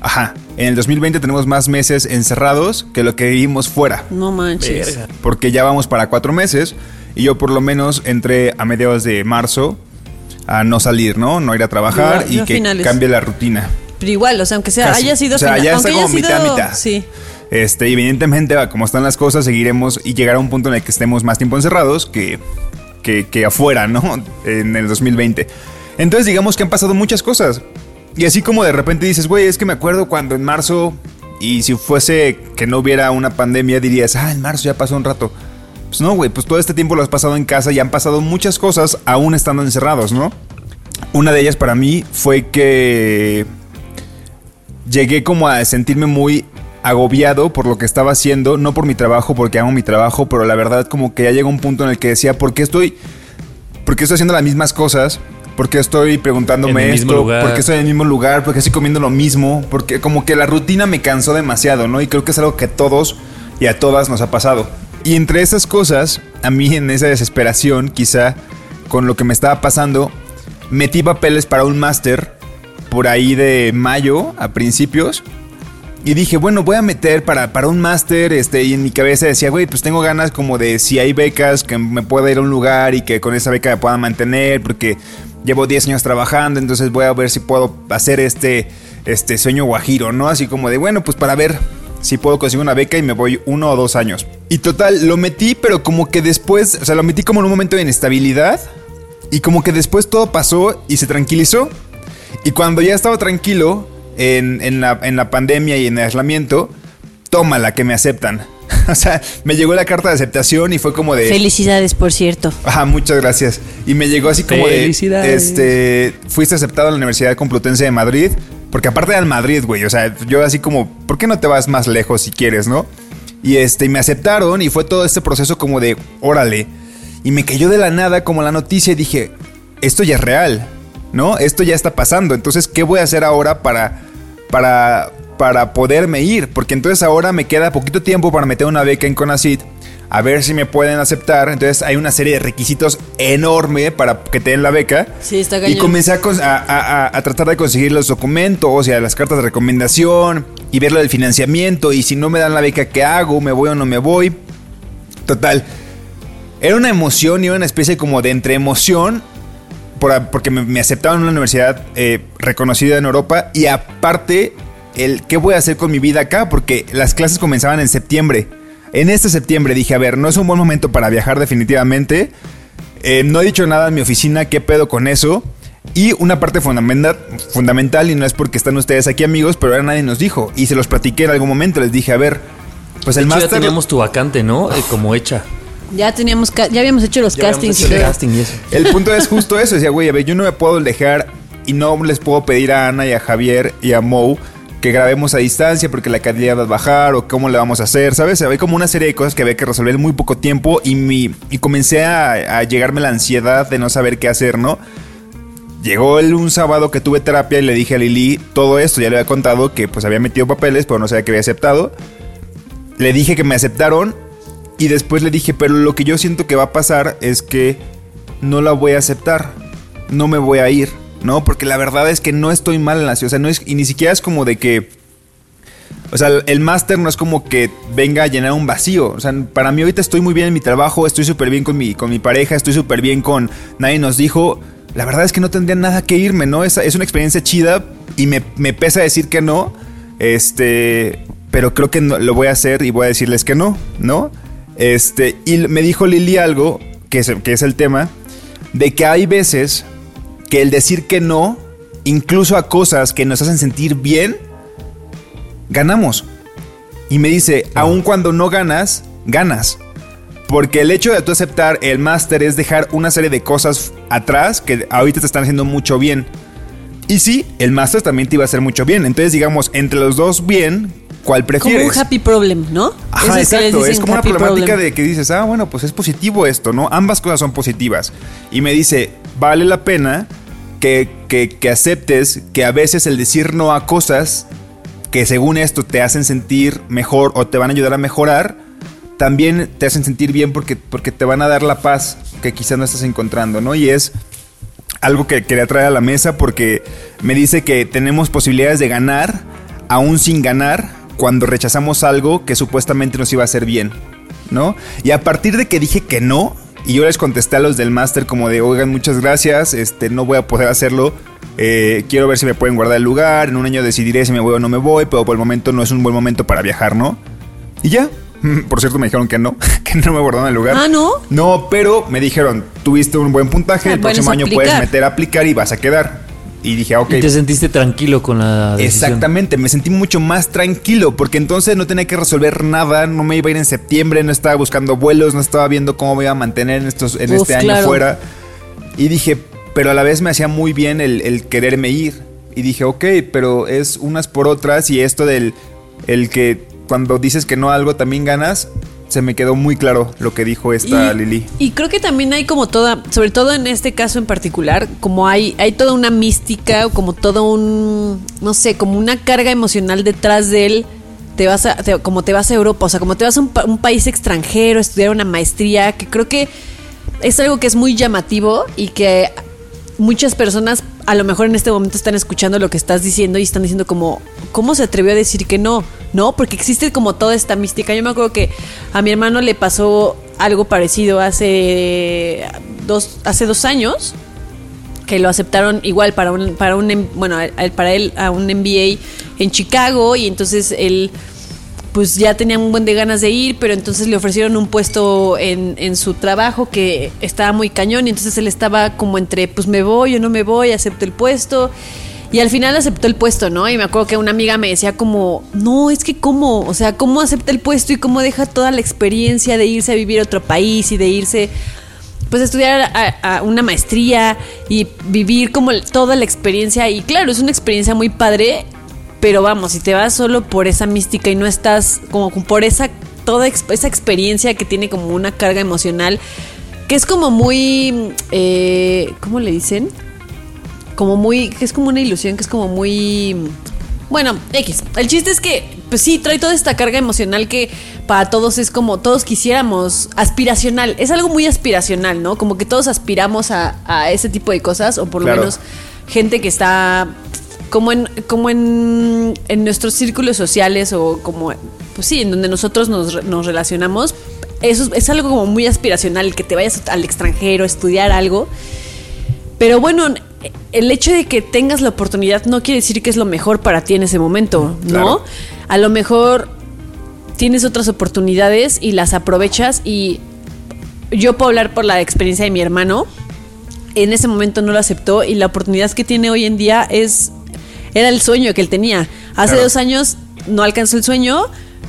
Ajá, en el 2020 tenemos más meses encerrados que lo que vivimos fuera, No manches. Verga. porque ya vamos para cuatro meses y yo por lo menos entré a mediados de marzo a no salir, ¿no? No ir a trabajar y que finales. cambie la rutina. Pero igual, o sea, aunque sea, Casi. haya sido O sea, final- ya está como sido, mitad, mitad. Sí. Este, evidentemente, como están las cosas, seguiremos y llegará un punto en el que estemos más tiempo encerrados que, que, que afuera, ¿no? En el 2020. Entonces, digamos que han pasado muchas cosas. Y así como de repente dices, güey, es que me acuerdo cuando en marzo, y si fuese que no hubiera una pandemia, dirías, ah, en marzo ya pasó un rato. Pues no, güey, pues todo este tiempo lo has pasado en casa y han pasado muchas cosas aún estando encerrados, ¿no? Una de ellas para mí fue que llegué como a sentirme muy agobiado por lo que estaba haciendo, no por mi trabajo, porque amo mi trabajo, pero la verdad como que ya llegó un punto en el que decía, ¿por qué estoy, por qué estoy haciendo las mismas cosas? ¿Por qué estoy preguntándome esto? ¿Por qué estoy en el mismo lugar? ¿Por qué estoy comiendo lo mismo? Porque como que la rutina me cansó demasiado, ¿no? Y creo que es algo que a todos y a todas nos ha pasado. Y entre esas cosas, a mí en esa desesperación, quizá con lo que me estaba pasando, metí papeles para un máster por ahí de mayo a principios. Y dije, bueno, voy a meter para, para un máster, este, y en mi cabeza decía, güey, pues tengo ganas como de si hay becas que me pueda ir a un lugar y que con esa beca me pueda mantener, porque llevo 10 años trabajando, entonces voy a ver si puedo hacer este, este sueño guajiro, ¿no? Así como de, bueno, pues para ver si puedo conseguir una beca y me voy uno o dos años. Y total, lo metí, pero como que después, o sea, lo metí como en un momento de inestabilidad, y como que después todo pasó y se tranquilizó. Y cuando ya estaba tranquilo en, en la, en la pandemia y en el aislamiento, tómala que me aceptan. o sea, me llegó la carta de aceptación y fue como de... Felicidades, por cierto. Ajá, muchas gracias. Y me llegó así como Felicidades. de... Este, fuiste aceptado en la Universidad Complutense de Madrid. Porque aparte en Madrid, güey. O sea, yo así como, ¿por qué no te vas más lejos si quieres, no? Y este, me aceptaron y fue todo este proceso como de, órale. Y me cayó de la nada como la noticia y dije, esto ya es real, ¿no? Esto ya está pasando. Entonces, ¿qué voy a hacer ahora para, para, para poderme ir? Porque entonces ahora me queda poquito tiempo para meter una beca en Conacyt. A ver si me pueden aceptar. Entonces hay una serie de requisitos enorme para que te den la beca. Sí, está Y cañón. comencé a, a- a- tratar de conseguir los documentos, o sea, las cartas de recomendación y ver lo del financiamiento. Y si no me dan la beca, ¿qué hago? ¿Me voy o no me voy? Total. Era una emoción y una especie como de entre emoción por- porque me, me aceptaron en una universidad eh, reconocida en Europa y aparte el qué voy a hacer con mi vida acá porque las clases comenzaban en septiembre. En este septiembre dije, a ver, no es un buen momento para viajar definitivamente. Eh, no he dicho nada en mi oficina, qué pedo con eso. Y una parte fundamenta- fundamental, y no es porque están ustedes aquí amigos, pero ahora nadie nos dijo. Y se los platiqué en algún momento, les dije, a ver, pues el hecho, ya máster... teníamos tu vacante, ¿no? Eh, como hecha. Ya teníamos, ya habíamos hecho los Ya castings y el casting y eso. El punto es justo eso. Decía, güey, a ver, yo no me puedo dejar y no les puedo pedir a Ana y a Javier y a Mo que grabemos a distancia porque la calidad va a bajar o cómo le vamos a hacer, ¿sabes? Había como una serie de cosas que había que resolver en muy poco tiempo y, mi, y comencé a, a llegarme la ansiedad de no saber qué hacer, ¿no? Llegó el, un sábado que tuve terapia y le dije a Lili todo esto. Ya le había contado que pues había metido papeles, pero no sabía que había aceptado. Le dije que me aceptaron Y después le dije, pero lo que yo siento que va a pasar es que no la voy a aceptar, no me voy a ir, ¿no? Porque la verdad es que no estoy mal en la ciudad, o sea, no es, y ni siquiera es como de que, o sea, el máster no es como que venga a llenar un vacío, o sea, para mí ahorita estoy muy bien en mi trabajo, estoy súper bien con mi, con mi pareja, estoy súper bien con, nadie nos dijo, la verdad es que no tendría nada que irme, ¿no? Es, es una experiencia chida y me, me pesa decir que no, este, pero creo que lo voy a hacer y voy a decirles que no, ¿no? Este, y me dijo Lili algo, que es, que es el tema, de que hay veces que el decir que no, incluso a cosas que nos hacen sentir bien, ganamos. Y me dice, aun cuando no ganas, ganas. Porque el hecho de tú aceptar el máster es dejar una serie de cosas atrás que ahorita te están haciendo mucho bien. Y sí, el máster también te iba a hacer mucho bien. Entonces, digamos, entre los dos bien, ¿cuál prefieres? Como un happy problem, ¿no? Ajá, exacto. Es como una problemática de que dices, ah, bueno, pues es positivo esto, ¿no? Ambas cosas son positivas. Y me dice, vale la pena que, que, que aceptes que a veces el decir no a cosas que según esto te hacen sentir mejor o te van a ayudar a mejorar, también te hacen sentir bien porque, porque te van a dar la paz que quizás no estás encontrando, ¿no? Y es algo que quería traer a la mesa porque me dice que tenemos posibilidades de ganar aún sin ganar cuando rechazamos algo que supuestamente nos iba a hacer bien, ¿no? Y a partir de que dije que no, y yo les contesté a los del máster como de, oigan, muchas gracias, este, no voy a poder hacerlo, eh, quiero ver si me pueden guardar el lugar, en un año decidiré si me voy o no me voy, pero por el momento no es un buen momento para viajar, ¿no? Y ya, por cierto, me dijeron que no, que no me guardaron el lugar. Ah, ¿no? No, pero me dijeron, tuviste un buen puntaje, Ah, el bueno, próximo año aplicar. puedes meter a aplicar y vas a quedar. Y dije, ok. Y te sentiste tranquilo con la decisión. Exactamente, me sentí mucho más tranquilo porque entonces no tenía que resolver nada, no me iba a ir en septiembre, no estaba buscando vuelos, no estaba viendo cómo me iba a mantener en, estos, en Uf, este año fuera. Y dije, pero a la vez me hacía muy bien el, el quererme ir. Y dije, ok, pero es unas por otras y esto del el que cuando dices que no a algo también ganas, se me quedó muy claro lo que dijo esta y, Lili. y creo que también hay como toda, sobre todo en este caso en particular, como hay, hay toda una mística, o como todo un, no sé, como una carga emocional detrás de él. Te vas a, te- como te vas a Europa, o sea, como te vas a un, pa- un país extranjero, a estudiar una maestría, que creo que es algo que es muy llamativo y que muchas personas a lo mejor en este momento están escuchando lo que estás diciendo y están diciendo como, ¿cómo se atrevió a decir que no? No, porque existe como toda esta mística. Yo me acuerdo que a mi hermano le pasó algo parecido hace dos, hace dos años que lo aceptaron igual para un, para un, em- bueno, para él a un MBA en Chicago y entonces él pues ya tenía un buen de ganas de ir, pero entonces le ofrecieron un puesto en, en su trabajo que estaba muy cañón y entonces él estaba como entre pues me voy o no me voy, acepto el puesto. Y al final aceptó el puesto, ¿no? Y me acuerdo que una amiga me decía como, no, es que cómo, o sea, cómo acepta el puesto y cómo deja toda la experiencia de irse a vivir a otro país y de irse pues a estudiar a, a una maestría y vivir como toda la experiencia. Y claro, es una experiencia muy padre, pero vamos, si te vas solo por esa mística y no estás como por esa toda esa experiencia que tiene como una carga emocional, que es como muy, eh, ¿cómo le dicen? Como muy, que es como una ilusión, que es como muy... Bueno, X. El chiste es que, pues sí, trae toda esta carga emocional que para todos es como todos quisiéramos, aspiracional. Es algo muy aspiracional, ¿no? Como que todos aspiramos a, a ese tipo de cosas, o por lo menos gente que está como en, como en, en nuestros círculos sociales o como, pues sí, en donde nosotros nos, nos relacionamos. Eso es, es algo como muy aspiracional, que te vayas al extranjero a estudiar algo. Pero bueno, el hecho de que tengas la oportunidad no quiere decir que es lo mejor para ti en ese momento, ¿no? Claro. A lo mejor tienes otras oportunidades y las aprovechas y yo puedo hablar por la experiencia de mi hermano. En ese momento no lo aceptó y la oportunidad que tiene hoy en día es era el sueño que él tenía. Hace Claro. dos años no alcanzó el sueño,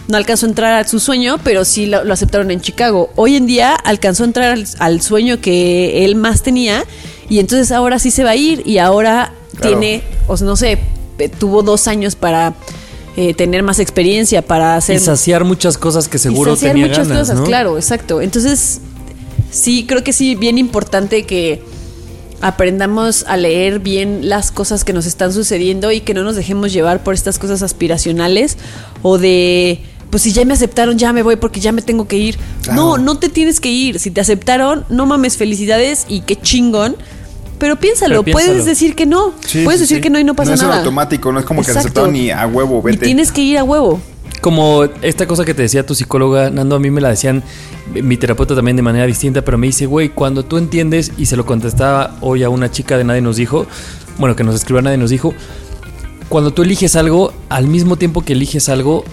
no alcanzó a entrar a su sueño, pero sí lo, lo aceptaron en Chicago. Hoy en día alcanzó a entrar al, al sueño que él más tenía y entonces ahora sí se va a ir y ahora Claro. tiene, o sea, no sé, eh, tuvo dos años para eh, tener más experiencia, para hacer Y saciar muchas cosas que seguro y saciar tenía muchas ganas, cosas, ¿no? claro, exacto. Entonces, sí, creo que sí, bien importante que aprendamos a leer bien las cosas que nos están sucediendo y que no nos dejemos llevar por estas cosas aspiracionales o de pues si ya me aceptaron, ya me voy porque ya me tengo que ir. No, no te tienes que ir. Si te aceptaron, no mames, felicidades y qué chingón. Pero piénsalo, Pero piénsalo. puedes decir que no. Sí, puedes sí, decir sí. que no y no pasa No es nada. automático, no es como que te Exacto. aceptaron ni a huevo, Y vete. tienes que ir a huevo. Como esta cosa que te decía tu psicóloga, Nando, a mí me la decían mi terapeuta también de manera distinta, pero me dice, güey, cuando tú entiendes, y se lo contestaba hoy a una chica de Nadie nos dijo, bueno, que nos escribió Nadie nos dijo, cuando tú eliges algo, al mismo tiempo que eliges algo,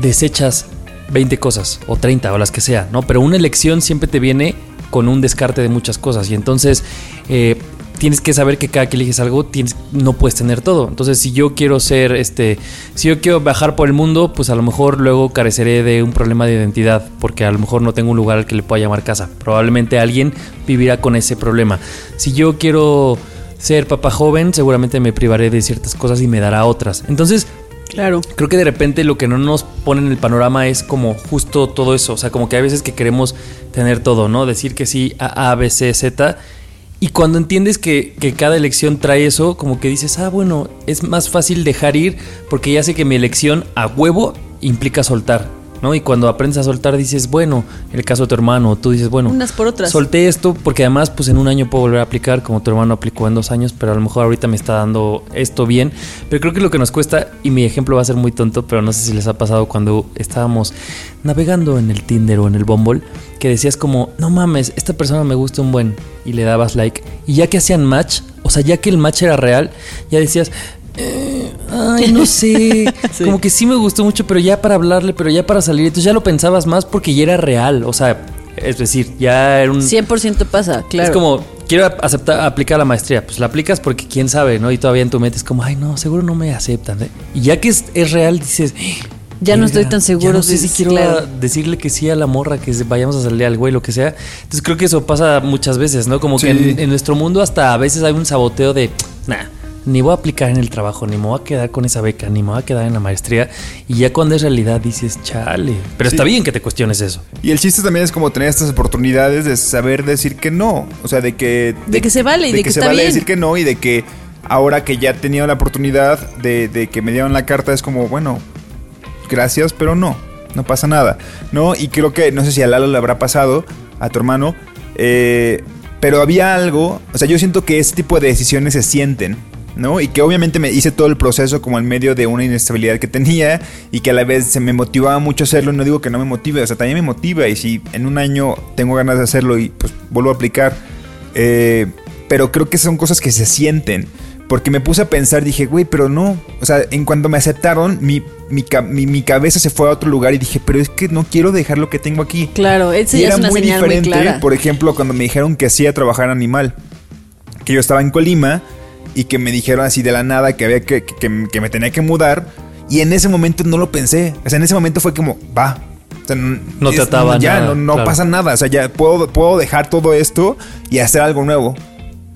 desechas 20 cosas, o 30, o las que sea, ¿no? Pero una elección siempre te viene con un descarte de muchas cosas, y entonces... eh, Tienes que saber que cada que eliges algo tienes, no puedes tener todo. Entonces, si yo quiero ser, este, si yo quiero viajar por el mundo, pues a lo mejor luego careceré de un problema de identidad, porque a lo mejor no tengo un lugar al que le pueda llamar casa. Probablemente alguien vivirá con ese problema. Si yo quiero ser papá joven, seguramente me privaré de ciertas cosas y me dará otras. Entonces, Claro. Creo que de repente lo que no nos pone en el panorama es como justo todo eso. O sea, como que hay veces que queremos tener todo, ¿no? Decir que sí a A, B, C, Z. Y cuando entiendes que, que cada elección trae eso, como que dices, ah, bueno, es más fácil dejar ir porque ya sé que mi elección a huevo implica soltar, ¿no? Y cuando aprendes a soltar dices, bueno, en el caso de tu hermano, tú dices, bueno, Unas por otras. solté esto porque además pues en un año puedo volver a aplicar como tu hermano aplicó en dos años, pero a lo mejor ahorita me está dando esto bien. Pero creo que lo que nos cuesta, y mi ejemplo va a ser muy tonto, pero no sé si les ha pasado cuando estábamos navegando en el Tinder o en el Bumble, que decías como, no mames, esta persona me gusta un buen, y le dabas like, y ya que hacían match, o sea, ya que el match era real, ya decías... "Eh, Ay, no sé. Sí. Como que sí me gustó mucho, pero ya para hablarle, pero ya para salir. Entonces ya lo pensabas más porque ya era real. O sea, es decir, ya era un. 100% pasa, claro. Es como, quiero aceptar, aplicar la maestría. Pues la aplicas porque quién sabe, ¿no? Y todavía en tu mente es como, ay, no, seguro no me aceptan. ¿eh? Y ya que es, es real, dices, Ya no "Verga, estoy tan seguro", Ya no sé si quiero claro. decirle que sí a la morra, que vayamos a salir al güey, lo que sea. Entonces creo que eso pasa muchas veces, ¿no? Como que en, en nuestro mundo hasta a veces hay un saboteo de, nah. Ni voy a aplicar en el trabajo, ni me voy a quedar con esa beca, ni me voy a quedar en la maestría. Y ya cuando es realidad dices, chale. Pero está bien que te cuestiones eso. Y el chiste también es como tener estas oportunidades de saber decir que no. O sea, de que. De que se vale y de que se está vale bien. decir que no y de que ahora que ya he tenido la oportunidad de, de que me dieron la carta es como, bueno, gracias, pero no. No pasa nada. ¿No? Y creo que, no sé si a Lalo le habrá pasado, a tu hermano. eh, pero había algo. O sea, yo siento que ese tipo de decisiones se sienten. ¿No? Y que obviamente me hice todo el proceso como en medio de una inestabilidad que tenía y que a la vez se me motivaba mucho hacerlo. No digo que no me motive, o sea, también me motiva. Y si en un año tengo ganas de hacerlo y pues vuelvo a aplicar. eh, pero creo que son cosas que se sienten. Porque me puse a pensar, dije, güey, pero no. O sea, en cuanto me aceptaron, mi, mi, mi- mi cabeza se fue a otro lugar y dije, pero es que no quiero dejar lo que tengo aquí. Claro, Y ya era es una muy señal muy diferente, clara. por ejemplo, cuando me dijeron que hacía trabajar animal. Que yo estaba en Colima y que me dijeron así de la nada que había que, que- que me tenía que mudar. Y en ese momento no lo pensé. O sea, en ese momento fue como, va. O sea, n- No te ataba Ya, nada, no, no claro. pasa nada. O sea, ya puedo, puedo dejar todo esto y hacer algo nuevo.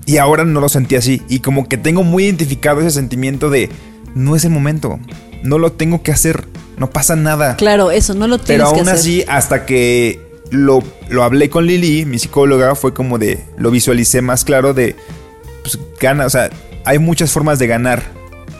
Y ahora no lo sentí así. Y como que tengo muy identificado ese sentimiento de, no es el momento. No lo tengo que hacer. No pasa nada. Claro, eso, no lo tienes Pero que aún hacer. así, hasta que lo, lo hablé con Lili, mi psicóloga, fue como de, lo visualicé más claro de, pues gana, o sea, hay muchas formas de ganar,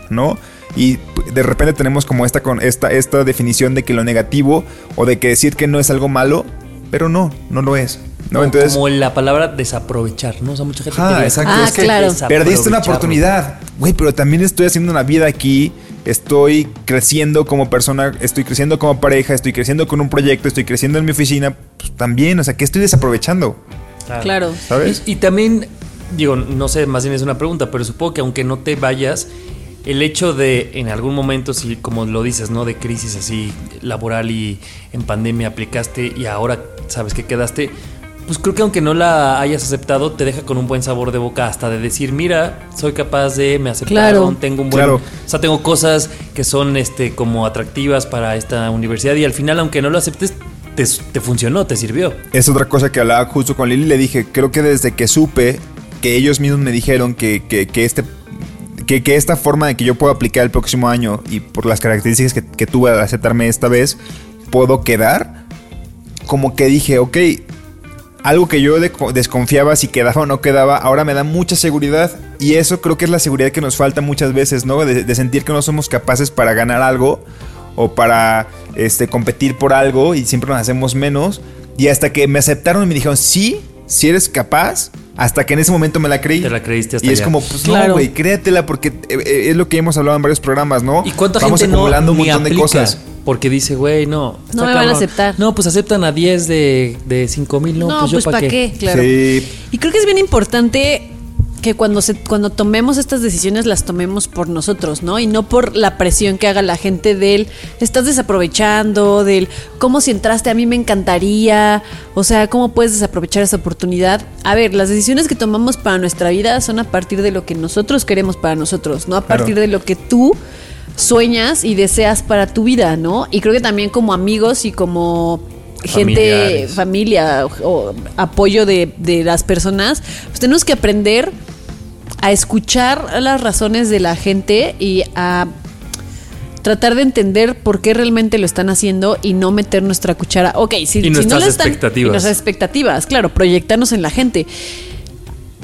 ¿no? Y de repente tenemos como esta, con esta, esta definición de que lo negativo o de que decir que no es algo malo, pero no, no lo es, ¿no? Entonces, como la palabra desaprovechar, ¿no? O sea, mucha gente diría, exacto. Ah, es que claro. perdiste una oportunidad. Güey, pero también estoy haciendo una vida aquí. Estoy creciendo como persona, estoy creciendo como pareja, estoy creciendo con un proyecto, estoy creciendo en mi oficina. Pues también, o sea, que estoy desaprovechando. Claro. ¿Sabes? Y, y también, digo, no sé, más bien es una pregunta, pero supongo que aunque no te vayas, el hecho de en algún momento, si como lo dices, ¿no? De crisis así laboral y en pandemia aplicaste y ahora sabes que quedaste, pues creo que aunque no la hayas aceptado, te deja con un buen sabor de boca hasta de decir, mira, soy capaz de, me aceptaron, Claro. tengo un buen... Claro. O sea, tengo cosas que son este como atractivas para esta universidad y al final, aunque no lo aceptes, te, te funcionó, te sirvió. Es otra cosa que hablaba justo con Lili. Le dije, creo que desde que supe que ellos mismos me dijeron que, que, que este. Que, que esta forma de que yo puedo aplicar el próximo año y por las características que, que tuve al aceptarme esta vez, puedo quedar. Como que dije, ok, algo que yo de- desconfiaba si quedaba o no quedaba, ahora me da mucha seguridad. Y eso creo que es la seguridad que nos falta muchas veces, ¿no? De, de sentir que no somos capaces para ganar algo o para este, competir por algo y siempre nos hacemos menos. Y hasta que me aceptaron y me dijeron, sí, si eres capaz, hasta que en ese momento me la creí. Te la creíste hasta Y es allá. como, pues Claro. no, güey, créatela porque eh, eh, es lo que hemos hablado en varios programas, ¿no? ¿Y cuánta Vamos gente no, acumulando un montón de cosas. Porque dice, güey, no. No me van a aceptar. No, pues aceptan a 10 de, de 5 mil. No, No, pues yo pues para ¿para qué. qué? Claro. Sí. Y creo que es bien importante que cuando se cuando tomemos estas decisiones las tomemos por nosotros, ¿no? Y no por la presión que haga la gente del estás desaprovechando, del cómo si entraste a mí me encantaría, o sea, cómo puedes desaprovechar esa oportunidad. A ver, las decisiones que tomamos para nuestra vida son a partir de lo que nosotros queremos para nosotros, no a Claro. partir de lo que tú sueñas y deseas para tu vida, ¿no? Y creo que también como amigos y como gente, Familiares. familia o, o apoyo de, de las personas, pues tenemos que aprender a escuchar las razones de la gente y a tratar de entender por qué realmente lo están haciendo y no meter nuestra cuchara. Ok, si, Y si no lo están, expectativas. y nuestras expectativas, claro, proyectarnos en la gente.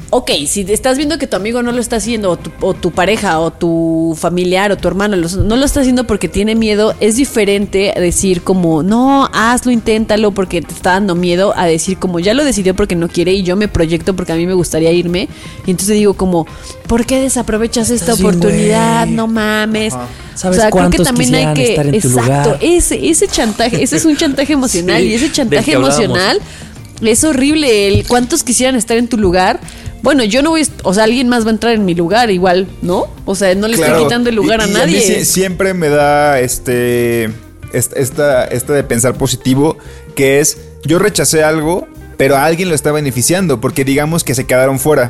Ok, si estás viendo que tu amigo no lo está haciendo, o tu, o tu pareja, o tu familiar, o tu hermano, los- no lo está haciendo porque tiene miedo, es diferente a decir como, no, hazlo, inténtalo porque te está dando miedo, a decir como, ya lo decidió porque no quiere y yo me proyecto porque a mí me gustaría irme. Y entonces digo como, ¿por qué desaprovechas esta oportunidad? güey. No mames. ¿Sabes cuántos quisieran estar en tu exacto, lugar? ese, ese chantaje, ese es un chantaje emocional Sí, y ese chantaje que emocional es horrible. El cuántos quisieran estar en tu lugar. Bueno, yo no voy, o sea, alguien más va a entrar en mi lugar igual, ¿no? O sea, no le Claro. estoy quitando el lugar Y- a y nadie. mí siempre me da este est- esta, esta de pensar positivo, que es yo rechacé algo, pero a alguien lo está beneficiando, porque digamos que se quedaron fuera.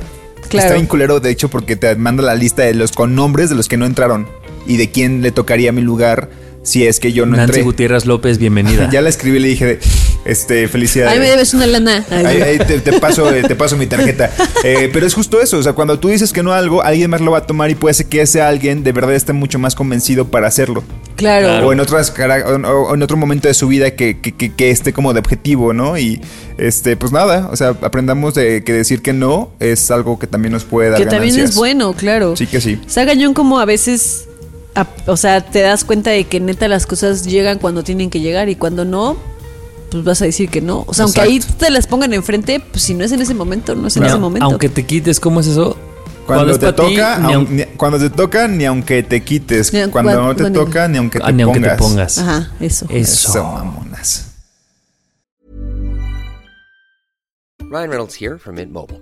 Claro. Está bien culero, de hecho, porque te manda la lista de los con nombres de los que no entraron y de quién le tocaría mi lugar si es que yo no Nancy entré. Gutiérrez López, bienvenida. Ya la escribí y le dije, este, felicidades. Ahí me debes una lana. Ahí, ahí te, te paso, eh, te paso mi tarjeta. Eh, pero es justo eso. O sea, cuando tú dices que no a algo, alguien más lo va a tomar y puede ser que ese alguien de verdad esté mucho más convencido para hacerlo. Claro. O en otras o en- otro momento de su vida que, que, que- que esté como de objetivo, ¿no? Y este, pues nada, o sea, aprendamos de que decir que no es algo que también nos puede dar Que también ganancias. es bueno, claro. Sí que sí. Está gañón como a veces, a- o sea, te das cuenta de que neta las cosas llegan cuando tienen que llegar y cuando no, pues vas a decir que no. O sea, aunque ahí te las pongan enfrente, pues si no es en ese momento, no es en Ni ese momento. Aunque te quites, ¿cómo es eso? Cuando, te ti, toca, ni aun- aun- ni- cuando te toca, ni aunque te quites. Ni Cuando cuan- no te toca, ni aunque te Ah, ni aunque te pongas. pongas. Ajá, eso. Eso. Eso, mamonas. Ryan Reynolds here from Mint Mobile.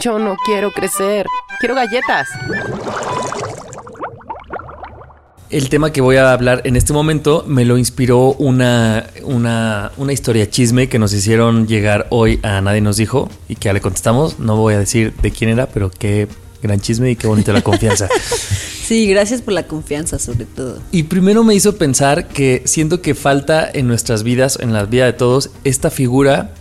Yo no quiero crecer. Quiero galletas. El tema que voy a hablar en este momento me lo inspiró una, una, una historia chisme que nos hicieron llegar hoy a Nadie nos dijo y que ya le contestamos. No voy a decir de quién era, pero qué gran chisme y qué bonita la confianza. Sí, gracias por la confianza, sobre todo. Y primero me hizo pensar que siento que falta en nuestras vidas, en la vida de todos, esta figura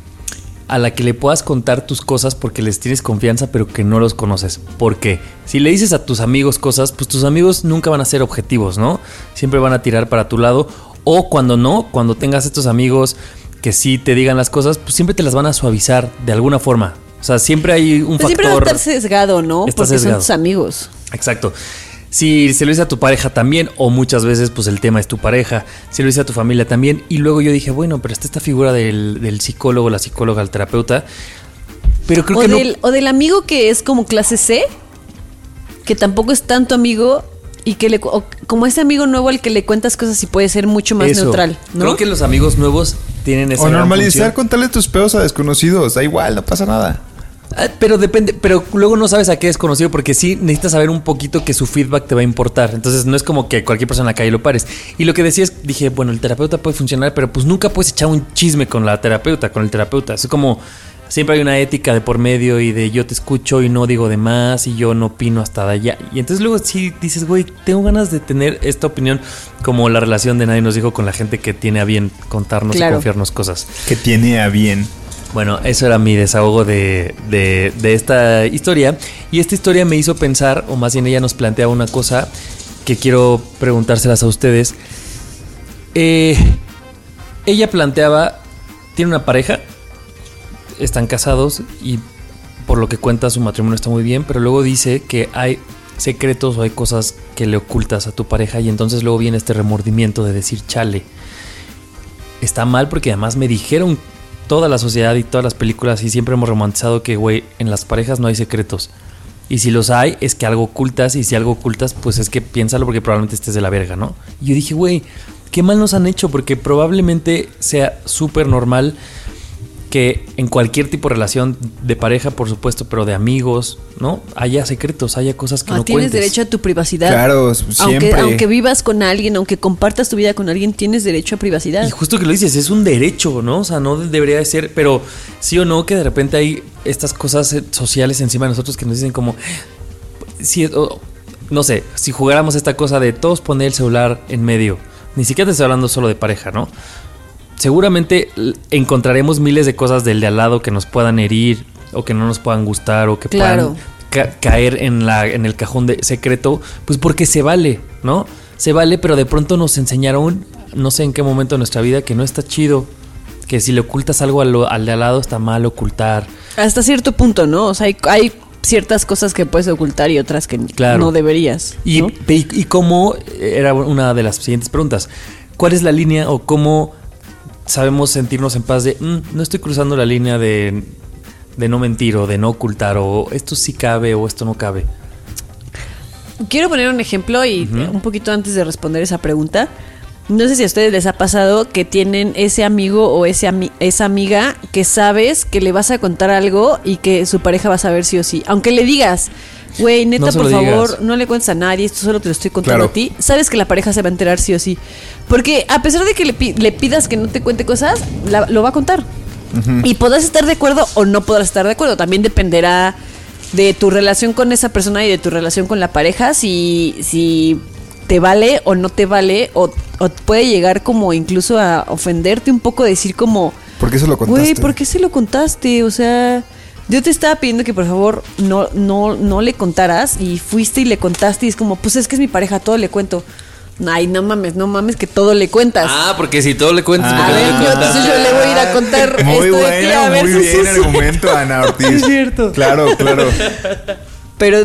a la que le puedas contar tus cosas porque les tienes confianza pero que no los conoces. Porque si le dices a tus amigos cosas, pues tus amigos nunca van a ser objetivos, ¿no? Siempre van a tirar para tu lado. O cuando no, cuando tengas estos amigos que sí te digan las cosas, pues siempre te las van a suavizar de alguna forma. O sea, siempre hay un Pues siempre va a factor... estar sesgado, ¿no? Porque sesgado. son tus amigos. Exacto. Si se lo dice a tu pareja también, o muchas veces pues el tema es tu pareja, si lo dice a tu familia también, y luego yo dije, bueno, pero está esta figura del, del psicólogo, la psicóloga, el terapeuta, pero creo O que del, o del amigo que es como clase C, que tampoco es tanto amigo y que le o como ese amigo nuevo al que le cuentas cosas y puede ser mucho más Eso. neutral, ¿no? Creo que los amigos nuevos tienen esa O normalizar contarle tus pedos a desconocidos. Da igual, no pasa nada. Ah, Pero depende, pero luego no sabes a qué es conocido porque sí necesitas saber un poquito que su feedback te va a importar. Entonces no es como que cualquier persona en la calle lo pares. Y lo que decías, dije, bueno, el terapeuta puede funcionar, pero pues nunca puedes echar un chisme con la terapeuta, con el terapeuta. Es como, siempre hay una ética de por medio y de yo te escucho y no digo de más y yo no opino hasta de allá. Y entonces luego sí dices, güey, tengo ganas de tener esta opinión como la relación de nadie nos dijo con la gente que tiene a bien contarnos y confiarnos cosas. Que tiene a bien. Bueno, eso era mi desahogo de, de- de esta historia. Y esta historia me hizo pensar, o más bien ella nos plantea una cosa que quiero preguntárselas a ustedes. Eh, ella planteaba, tiene una pareja, están casados y por lo que cuenta su matrimonio está muy bien, pero luego dice que hay secretos o hay cosas que le ocultas a tu pareja y entonces luego viene este remordimiento de decir, chale, está mal porque además me dijeron toda la sociedad y todas las películas y siempre hemos romantizado que, güey, en las parejas no hay secretos. Y si los hay, es que algo ocultas y si algo ocultas, pues es que piénsalo porque probablemente estés de la verga, ¿no? Y yo dije, güey, qué mal nos han hecho porque probablemente sea súper normal que en cualquier tipo de relación de pareja, por supuesto, pero de amigos, ¿no? Haya secretos, haya cosas que Ah, no tienes cuentes. derecho a tu privacidad. Claro, siempre. aunque vivas con alguien, aunque compartas tu vida con alguien, tienes derecho a privacidad. Y justo que lo dices, es un derecho, ¿no? O sea, no debería de ser, pero sí o no que de repente hay estas cosas eh, sociales encima de nosotros que nos dicen como, si, o- no sé, si jugáramos esta cosa de todos poner el celular en medio, ni siquiera te estoy hablando solo de pareja, ¿no? Seguramente encontraremos miles de cosas del de al lado que nos puedan herir o que no nos puedan gustar o que Claro. puedan ca- caer en, la, en el cajón de secreto, pues porque se vale, ¿no? Se vale, pero de pronto nos enseñaron, no sé en qué momento de nuestra vida, que no está chido, que si le ocultas algo al, al de al lado está mal ocultar. Hasta cierto punto, ¿no? O sea, hay, hay ciertas cosas que puedes ocultar y otras que Claro. no deberías. Y, ¿no? y, y cómo, era una de las siguientes preguntas, ¿cuál es la línea o cómo sabemos sentirnos en paz de, "Mm, no estoy cruzando la línea de, de no mentir o de no ocultar o esto sí cabe o esto no cabe? Quiero poner un ejemplo y un poquito antes de responder esa pregunta. No sé si a ustedes les ha pasado que tienen ese amigo o ese ami- esa amiga que sabes que le vas a contar algo y que su pareja va a saber sí o sí. Aunque le digas, güey, neta, No por favor, digas. no le cuentes a nadie, esto solo te lo estoy contando Claro. a ti. Sabes que la pareja se va a enterar sí o sí. Porque a pesar de que le, pi- le pidas que no te cuente cosas, la- lo va a contar. Y podrás estar de acuerdo o no podrás estar de acuerdo. También dependerá de tu relación con esa persona y de tu relación con la pareja, si, si te vale o no te vale, o, o puede llegar como incluso a ofenderte un poco, decir como, ¿Por qué se lo contaste? güey, ¿por qué se lo contaste? O sea, yo te estaba pidiendo que por favor no, no, no le contaras y fuiste y le contaste y es como, pues es que es mi pareja, todo le cuento. Ay, no mames, no mames que todo le cuentas. Ah, porque si todo le cuentas... Ah. A ver, yo, entonces yo le voy a ir a contar Muy esto de bueno, ti, a ver muy si bien eso. argumento, Ana Ortiz. Es cierto. Claro, claro. Pero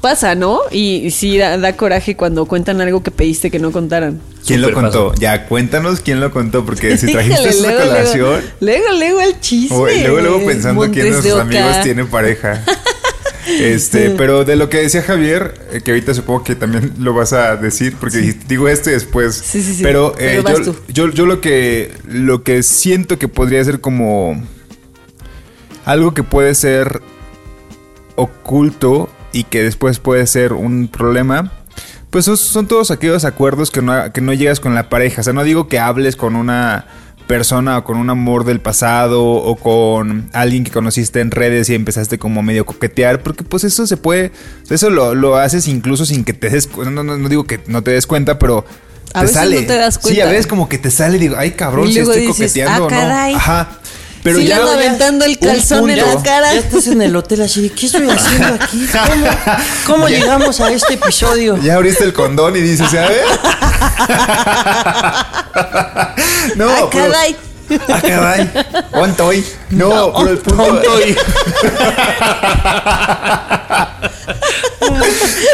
pasa, ¿no? Y, y sí da, da coraje cuando cuentan algo que pediste que no contaran. ¿Quién lo contó? Ya, cuéntanos quién lo contó, porque si trajiste Híjole, esa luego, colación. Luego, luego, el chisme. o- y luego, luego pensando quién de Montes nuestros Oca. amigos tiene pareja. Este, pero de lo que decía Javier, eh, que ahorita supongo que también lo vas a decir, porque digo esto y después. Sí, sí, sí. Pero, eh, Pero vas yo, tú. yo, yo lo que lo que siento que podría ser como algo que puede ser oculto y que después puede ser un problema. Pues son, son todos aquellos acuerdos que no, que no llegas con la pareja. O sea, no digo que hables con una persona o con un amor del pasado o con alguien que conociste en redes y empezaste como medio coquetear, porque pues eso se puede, eso lo, lo haces incluso sin que te des cuenta, no, no, no digo que no te des cuenta, pero A te veces sale. no te das Sí, a veces como que te sale y digo, ay cabrón, si estoy dices, coqueteando "Ah, o no. caray". Ajá. Pero Sí le ya, ando aventando el calzón en la cara. Ya estás en el hotel así de, ¿qué estoy haciendo aquí? ¿Cómo, llegamos a este episodio? Ya abriste el condón y dices, a ver. no, Ah, pero- caray. Ah, caray. ¿Cuánto hoy? No, pero el punto.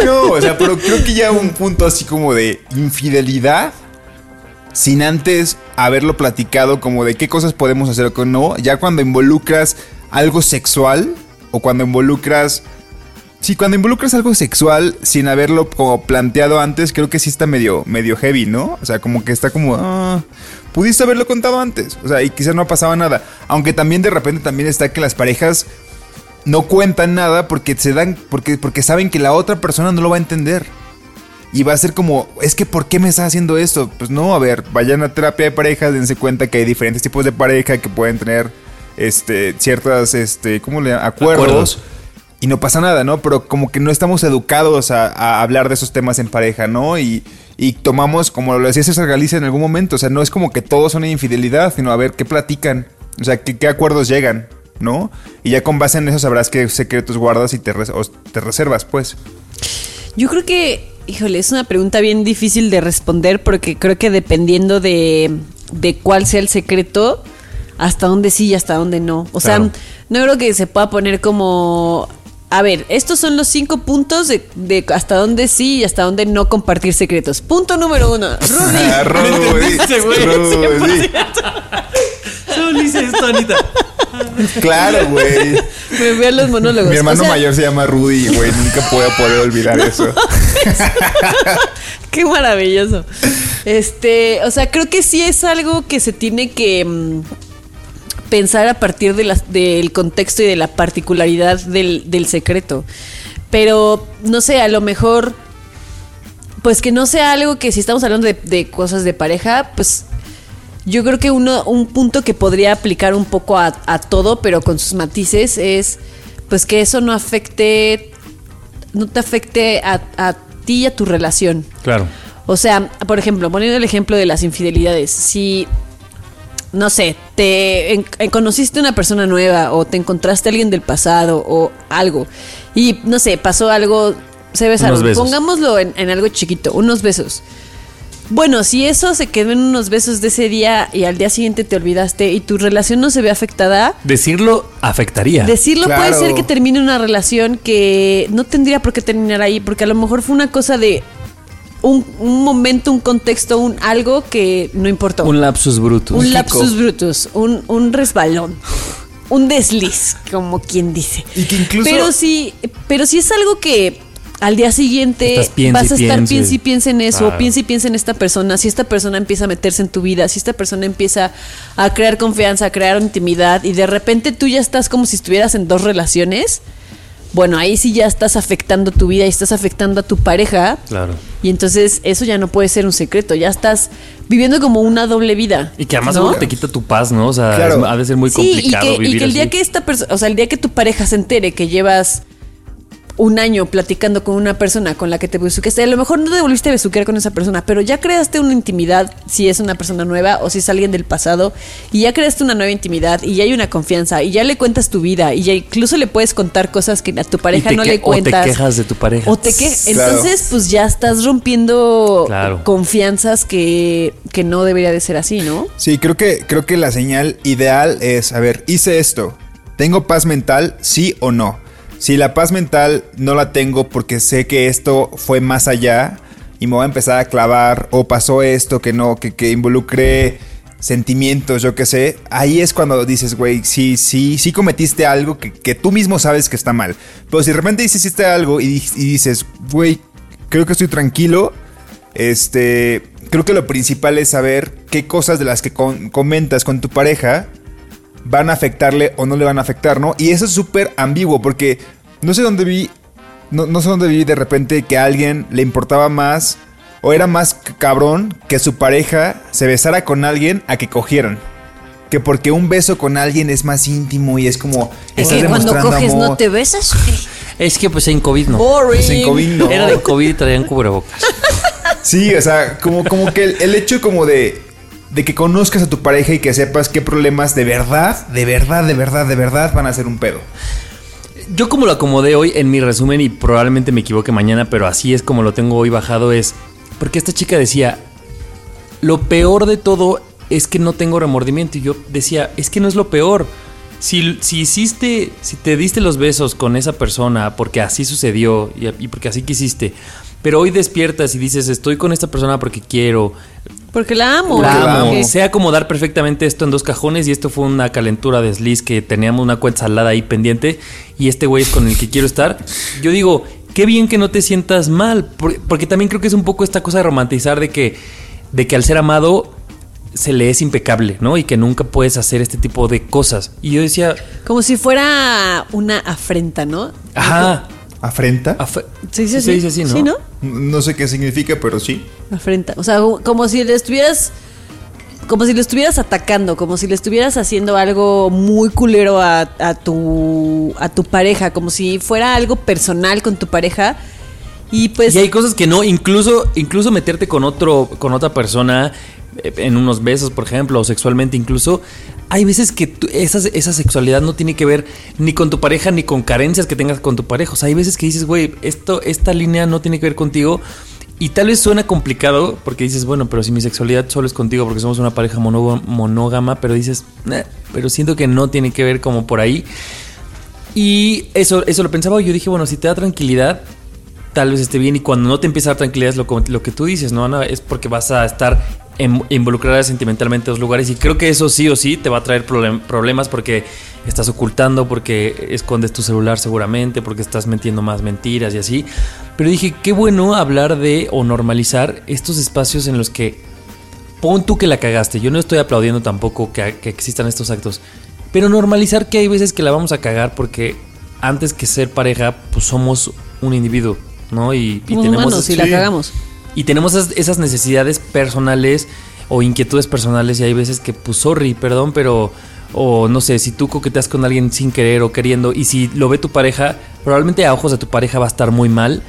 no, o sea, pero creo que ya un punto así como de infidelidad. Sin antes haberlo platicado, como de qué cosas podemos hacer o qué no. Ya cuando involucras algo sexual o cuando involucras Sí, cuando involucras algo sexual sin haberlo como planteado antes, creo que sí está medio, medio heavy, ¿no? O sea, como que está como, ah, pudiste haberlo contado antes. O sea, y quizás no pasaba nada. Aunque también de repente también está que las parejas no cuentan nada porque se dan, porque, porque saben que la otra persona no lo va a entender. Y va a ser como, es que ¿por qué me estás haciendo esto? Pues no, a ver, vayan a terapia de parejas, dense cuenta que hay diferentes tipos de pareja que pueden tener este, ciertas, este, ¿cómo le llaman? Acuerdos. Acuerdos. Y no pasa nada, ¿no? Pero como que no estamos educados a, a hablar de esos temas en pareja, ¿no? Y, y tomamos, como lo decía César Galicia en algún momento, o sea, no es como que todos son infidelidad, sino a ver qué platican, o sea, qué, qué acuerdos llegan, ¿no? Y ya con base en eso sabrás qué secretos guardas y te, res- o te reservas, pues. Yo creo que, híjole, es una pregunta bien difícil de responder porque creo que dependiendo de, de cuál sea el secreto, hasta dónde sí y hasta dónde no. O Claro. sea, no creo que se pueda poner como... A ver, estos son los cinco puntos de, de hasta dónde sí y hasta dónde no compartir secretos. Punto número uno. Rudy. Ah, Rudy, Rudy. Solo hice esto, Anita. Claro, güey. Me veo los monólogos. Mi hermano O sea, mayor se llama Rudy, güey. Nunca puedo poder olvidar eso. Qué maravilloso. Este, o sea, creo que sí es algo que se tiene que mm, pensar a partir de las- del contexto y de la particularidad del, del secreto. Pero, no sé, a lo mejor, pues que no sea algo que si estamos hablando de, de cosas de pareja, pues yo creo que uno, un punto que podría aplicar un poco a, a todo, pero con sus matices, es pues que eso no afecte, no te afecte a, a ti y a tu relación. Claro. O sea, por ejemplo, poniendo el ejemplo de las infidelidades, si, no sé, te en- en- conociste una persona nueva o te encontraste a alguien del pasado o algo y, no sé, pasó algo, se besaron, pongámoslo en, en algo chiquito, unos besos. Bueno, si eso se quedó en unos besos de ese día y al día siguiente te olvidaste y tu relación no se ve afectada, Decirlo afectaría. Decirlo puede ser que termine una relación que no tendría por qué terminar ahí, porque a lo mejor fue una cosa de un, un momento, un contexto, un algo que no importó. un lapsus brutus. Un lapsus brutus, un, un resbalón, un desliz, como quien dice. Y que incluso- Pero sí, pero sí es algo que al día siguiente Estás vas a estar piense. piense y piense en eso, Claro. piense y piense en esta persona, si esta persona empieza a meterse en tu vida, si esta persona empieza a crear confianza, a crear intimidad y de repente tú ya estás como si estuvieras en dos relaciones, bueno, ahí sí ya estás afectando tu vida y estás afectando a tu pareja. Claro. Y entonces eso ya no puede ser un secreto, ya estás viviendo como una doble vida. Y que además ¿no? te quita tu paz, ¿no? O sea, Claro. es- ha de ser muy Sí, y complicado que, y vivir que el día que esta persona, o sea, el día que tu pareja se entere que llevas un año platicando con una persona con la que te besuqueaste, a lo mejor no te volviste a besuquear con esa persona, pero ya creaste una intimidad si es una persona nueva o si es alguien del pasado, y ya creaste una nueva intimidad y ya hay una confianza y ya le cuentas tu vida y ya incluso le puedes contar cosas que a tu pareja no le o te cuentas. quejas de tu pareja. O te que Claro. Entonces, pues ya estás rompiendo Claro. confianzas que, que no debería de ser así, ¿no? Sí, creo que, creo que la señal ideal es, a ver, hice esto. ¿Tengo paz mental? Sí o no. Si la paz mental no la tengo porque sé que esto fue más allá y me voy a empezar a clavar o pasó esto que no, que, que involucre sentimientos, yo qué sé, ahí es cuando dices, güey, sí, sí, sí cometiste algo que, que tú mismo sabes que está mal. Pero si de repente hiciste algo y, y dices, güey, creo que estoy tranquilo, este, creo que lo principal es saber qué cosas de las que comentas con tu pareja van a afectarle o no le van a afectar, ¿no? Y eso es súper ambiguo porque no sé dónde vi, no, no sé dónde vi de repente que a alguien le importaba más o era más cabrón que su pareja se besara con alguien a que cogieran. Que porque un beso con alguien es más íntimo y es como... Es que cuando coges no te besas. Es que pues en COVID no. Boring. Pues en COVID no. Era de COVID y traían cubrebocas. Sí, o sea, como, como que el, el hecho como de, de que conozcas a tu pareja y que sepas qué problemas de verdad, de verdad, de verdad, de verdad van a ser un pedo. Yo como lo acomodé hoy en mi resumen y probablemente me equivoque mañana, pero así es como lo tengo hoy bajado es porque esta chica decía, lo peor de todo es que no tengo remordimiento y yo decía, es que no es lo peor. Si, si hiciste, si te diste los besos con esa persona porque así sucedió y, y porque así quisiste, pero hoy despiertas y dices, estoy con esta persona porque quiero, Porque la amo. la la amo. Sé acomodar perfectamente esto en dos cajones y esto fue una calentura de desliz que teníamos una cuenta salada ahí pendiente y este güey es con el que quiero estar. Yo digo, qué bien que no te sientas mal, por- porque también creo que es un poco esta cosa de romantizar de que, de que al ser amado se le es impecable, ¿no? Y que nunca puedes hacer este tipo de cosas. Y yo decía, Como si fuera una afrenta, ¿no? ajá, ¿Afrenta? afe- Se dice se así. dice así, ¿no? Sí, ¿no? No sé qué significa, pero sí. Afrenta. O sea, como si le estuvieras como si lo estuvieras atacando, como si le estuvieras haciendo algo muy culero a, a tu a tu pareja, como si fuera algo personal con tu pareja. Y pues Y hay cosas que no, incluso, incluso meterte con otro, con otra persona eh, en unos besos, por ejemplo, o sexualmente incluso. Hay veces que esa, esa sexualidad no tiene que ver ni con tu pareja ni con carencias que tengas con tu pareja. O sea, hay veces que dices, güey, esta línea no tiene que ver contigo. Y tal vez suena complicado porque dices, bueno, pero si mi sexualidad solo es contigo porque somos una pareja monógama, pero dices, pero siento que no tiene que ver como por ahí. Y eso, eso lo pensaba. Yo dije, bueno, si te da tranquilidad, tal vez esté bien. Y cuando no te empieza a dar tranquilidad es lo, lo que tú dices, ¿no, Ana? Es porque vas a estar em- involucrada sentimentalmente en los lugares. Y creo que eso sí o sí te va a traer problem- problemas porque estás ocultando, porque escondes tu celular seguramente, porque estás metiendo más mentiras y así. Pero dije, qué bueno hablar de o normalizar estos espacios en los que pon tú que la cagaste. Yo no estoy aplaudiendo tampoco que, que existan estos actos. Pero normalizar que hay veces que la vamos a cagar porque antes que ser pareja, pues somos un individuo, ¿no? Y, y somos humanos y la cagamos. Y tenemos esas, necesidades personales o inquietudes personales y hay veces que, pues, sorry, perdón, pero... O no sé, si tú coqueteas con alguien sin querer o queriendo y si lo ve tu pareja, probablemente a ojos de tu pareja va a estar muy mal.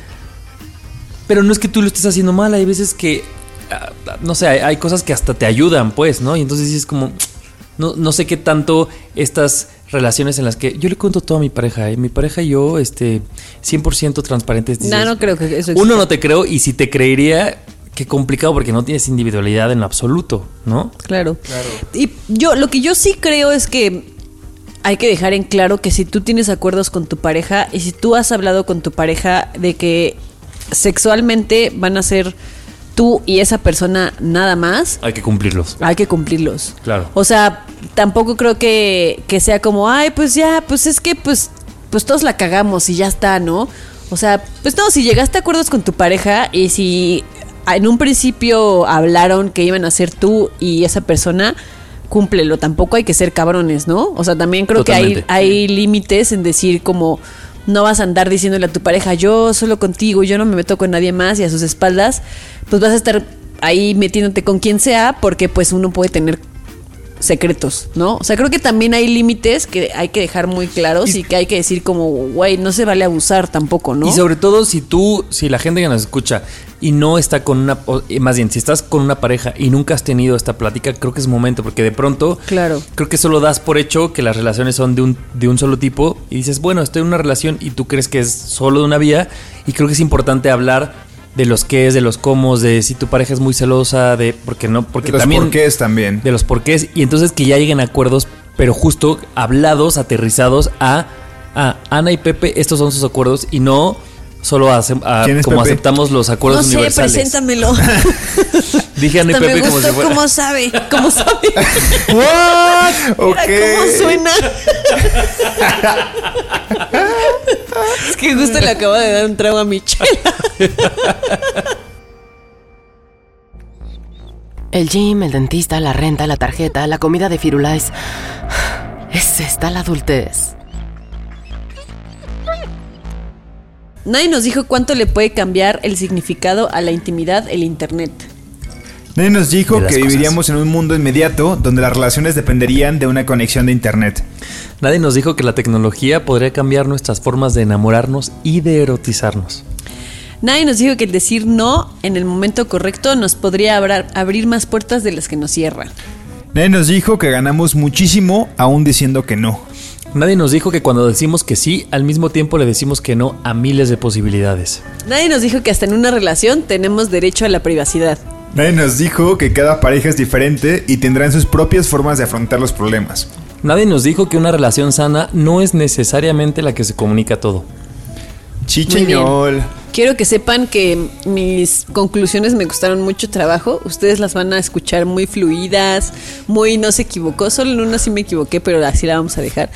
Pero no es que tú lo estés haciendo mal, hay veces que, ah, no sé, hay, cosas que hasta te ayudan, pues, ¿no? Y entonces dices como, no, no sé qué tanto estas relaciones en las que yo le cuento todo a mi pareja, ¿eh? mi pareja y yo, este, 100% transparentes. dices, No, no creo que eso Uno, exista. no te creo y si te creería, qué complicado porque no tienes individualidad en absoluto, ¿no? Claro. Y yo, lo que yo sí creo es que hay que dejar en claro que si tú tienes acuerdos con tu pareja y si tú has hablado con tu pareja de que sexualmente van a ser tú y esa persona nada más, Hay que cumplirlos. hay que cumplirlos. Claro. O sea, tampoco creo que, que sea como, ay, pues ya, pues es que pues, pues todos la cagamos y ya está, ¿no? O sea, pues no, si llegaste a acuerdos con tu pareja y si en un principio hablaron que iban a ser tú y esa persona, cúmplelo. Tampoco hay que ser cabrones, ¿no? O sea, también creo que hay, hay límites en decir como no vas a andar diciéndole a tu pareja, yo solo contigo, yo no me meto con nadie más y a sus espaldas, pues vas a estar ahí metiéndote con quien sea porque pues uno puede tener secretos, ¿no? O sea, creo que también hay límites que hay que dejar muy claros y, que hay que decir como, güey, no se vale abusar tampoco, ¿no? Y sobre todo si tú, si la gente que nos escucha y no está con una, eh, más bien, si estás con una pareja y nunca has tenido esta plática, creo que es momento, porque de pronto, Claro. creo que solo das por hecho que las relaciones son de un, de un solo tipo y dices, bueno, estoy en una relación y tú crees que es solo de una vía y creo que es importante hablar de los qué es, de los cómo, de si tu pareja es muy celosa, de porque no, porque De los también porqués también. de los porqués y entonces que ya lleguen a acuerdos, pero justo hablados, aterrizados a, a Ana y Pepe, estos son sus acuerdos y no solo a- ¿Quién es como Pepe? aceptamos los no acuerdos sé, universales. preséntamelo. Dije Ana y me Pepe como si fuera. cómo sabe, cómo sabe. Ok. Mira cómo suena. es que justo le acabo de dar un trago a mi chela. El gym, el dentista, la renta, la tarjeta, la comida de Firulais. Es esta la adultez. Nadie nos dijo cuánto le puede cambiar el significado a la intimidad el internet. Nadie nos dijo que cosas. viviríamos en un mundo inmediato donde las relaciones dependerían de una conexión de internet. Nadie nos dijo que la tecnología podría cambiar nuestras formas de enamorarnos y de erotizarnos. Nadie nos dijo que el decir no en el momento correcto nos podría abrir más puertas de las que nos cierra. Nadie nos dijo que ganamos muchísimo aún diciendo que no. Nadie nos dijo que cuando decimos que sí, al mismo tiempo le decimos que no a miles de posibilidades. Nadie nos dijo que hasta en una relación tenemos derecho a la privacidad. Nadie nos dijo que cada pareja es diferente y tendrán sus propias formas de afrontar los problemas. Nadie nos dijo que una relación sana no es necesariamente la que se comunica todo. Chicheñol. Quiero que sepan que mis conclusiones me costaron mucho trabajo. Ustedes las van a escuchar muy fluidas, muy no se equivocó. Solo en una sí me equivoqué, pero así la vamos a dejar.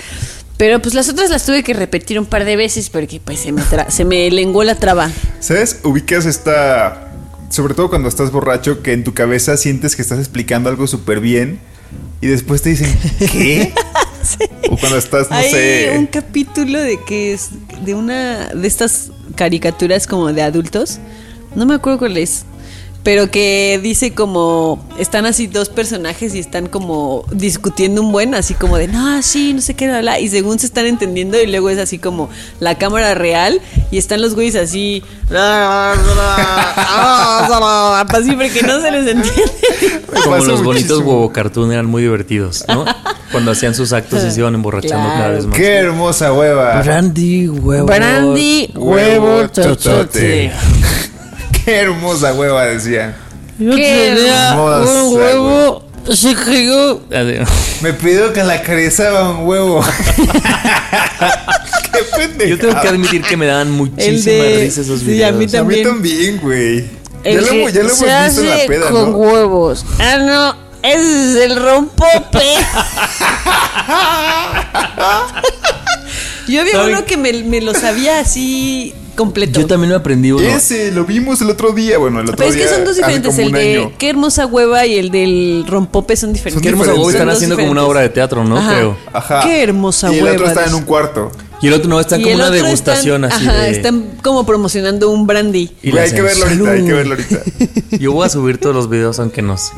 Pero pues las otras las tuve que repetir un par de veces porque pues se me, tra- se me lenguó la traba. ¿Sabes? Ubicas esta... Sobre todo cuando estás borracho, que en tu cabeza sientes que estás explicando algo súper bien y después te dicen, ¿qué? O cuando estás, no Hay sé... un capítulo de que es de una de estas caricaturas como de adultos. No me acuerdo cuál es. pero que dice como están así dos personajes y están como discutiendo un buen, así como de no, sí, no sé qué, bla, bla", y según se están entendiendo y luego es así como la cámara real y están los güeyes así, así porque no se les entiende. Como los bonitos huevo cartoon eran muy divertidos, ¿no? Cuando hacían sus actos y se iban emborrachando Claro. cada vez más. Qué hermosa hueva. Brandy, huevo. Brandy, Huevo totote. Qué hermosa hueva, decían. Yo ¿Qué? tenía Hermosa, un huevo, se cayó. Me pidió que la acariciaba un huevo. Qué pendejo. Yo tengo que admitir que me daban El muchísima de- risa esos sí, videos. a mí A mí también. también, güey. Ya lo, ya lo hemos se visto en la hace peda, con ¿no? huevos. Ah, no, ese es el rompope. Yo había ¿Saben? uno que me, me lo sabía así completo. Yo también me aprendí uno. Ese, lo vimos el otro día. Bueno, el otro Pero es que día, son dos diferentes. El de año. qué hermosa hueva y el del rompope son diferentes. Qué hermosa diferentes. están Son haciendo como una diferentes. obra de teatro, ¿no? Ajá. Creo. Ajá. Qué hermosa Y el otro hueva, está en un cuarto. Y el otro no, está Y como el una degustación están- así ajá, de... están como promocionando un brandy. y hay que verlo ahorita, hay que verlo ahorita. Yo voy a subir todos los videos aunque nos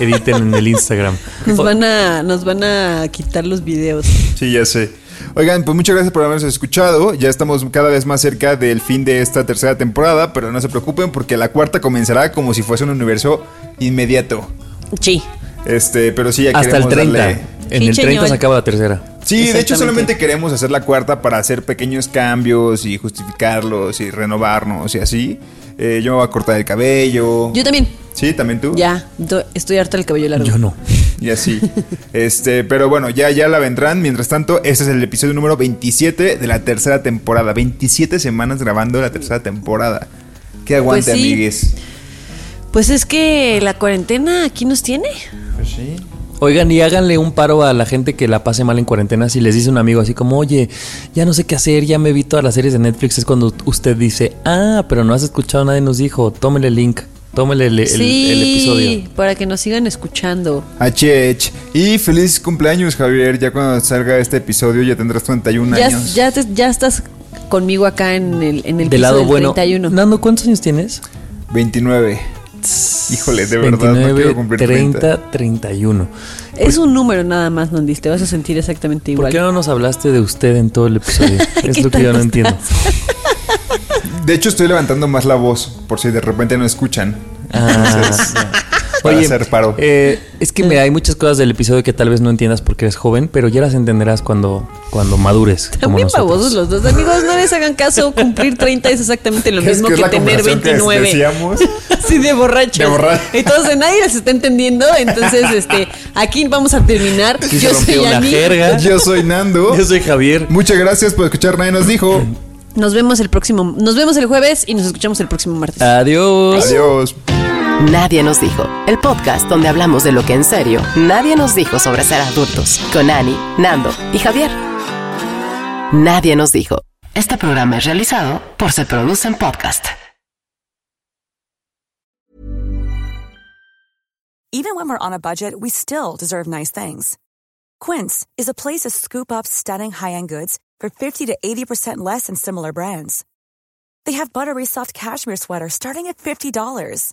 editen en el Instagram. Nos van a, nos van a quitar los videos. Sí, ya sé. Oigan, pues muchas gracias por habernos escuchado. Ya estamos cada vez más cerca del fin de esta tercera temporada, pero no se preocupen porque la cuarta comenzará como si fuese un universo inmediato. Sí. Este, pero sí, ya Hasta el queremos 30. darle- En el 30 señor. se acaba la tercera. Sí, de hecho solamente queremos hacer la cuarta para hacer pequeños cambios y justificarlos y renovarnos y así. Eh, yo me voy a cortar el cabello. Yo también. Sí, también tú. Ya, estoy harta del cabello largo. Yo no. Y así. este, pero bueno, ya, ya la vendrán. Mientras tanto, este es el episodio número 27 de la tercera temporada. 27 semanas grabando la tercera temporada. ¿Qué aguante, Pues sí. amigues? Pues es que la cuarentena aquí nos tiene. Pues sí. Oigan, y háganle un paro a la gente que la pase mal en cuarentena. Si les dice un amigo así como, oye, ya no sé qué hacer, ya me vi todas las series de Netflix. Es cuando usted dice, ah, pero no has escuchado, nadie nos dijo. Tómele el link, tómele el, el- sí, el episodio. para que nos sigan escuchando. HH. Y feliz cumpleaños, Javier. Ya cuando salga este episodio ya tendrás 31 Ya, años. ya, te- ya estás conmigo acá en el, en el Del piso lado del bueno. 31. Nando, ¿cuántos años tienes? 29. Híjole, de verdad, no quiero cumplir 30. 30, 31. es un número nada más, Nondis. Te vas a sentir exactamente ¿Por igual. qué no nos hablaste de usted en todo el episodio? es ¿Qué lo que yo no entiendo. De hecho, estoy levantando más la voz por si de repente no escuchan. Ah, Entonces. Para Oye, hacer paro. eh, es que mira, hay muchas cosas del episodio que tal vez no entiendas porque eres joven, pero ya las entenderás cuando, cuando madures. como También nosotros. babosos los dos. Amigos, no les hagan caso. Cumplir 30 es exactamente lo ¿Qué es- mismo es que tener conversación que 29. decíamos? Sí, de borrachos. De borrachos. Entonces nadie les está entendiendo. Entonces, este, aquí vamos a terminar. Aquí Yo soy Ani. Yo soy Nando. Yo soy Javier. Muchas gracias por escuchar. Nadie nos dijo. Nos vemos el próximo, nos vemos el jueves y nos escuchamos el próximo martes. Adiós. Adiós. Nadie nos dijo. El podcast donde hablamos de lo que en serio nadie nos dijo sobre ser adultos. Con Ani, Nando y Javier. Nadie nos dijo. Este programa es realizado por Se Producen Podcast. Even when we're on a budget, we still deserve nice things. Quince is a place to scoop up stunning high-end goods for 50 to 80% less than similar brands. They have buttery soft cashmere sweaters starting at $50,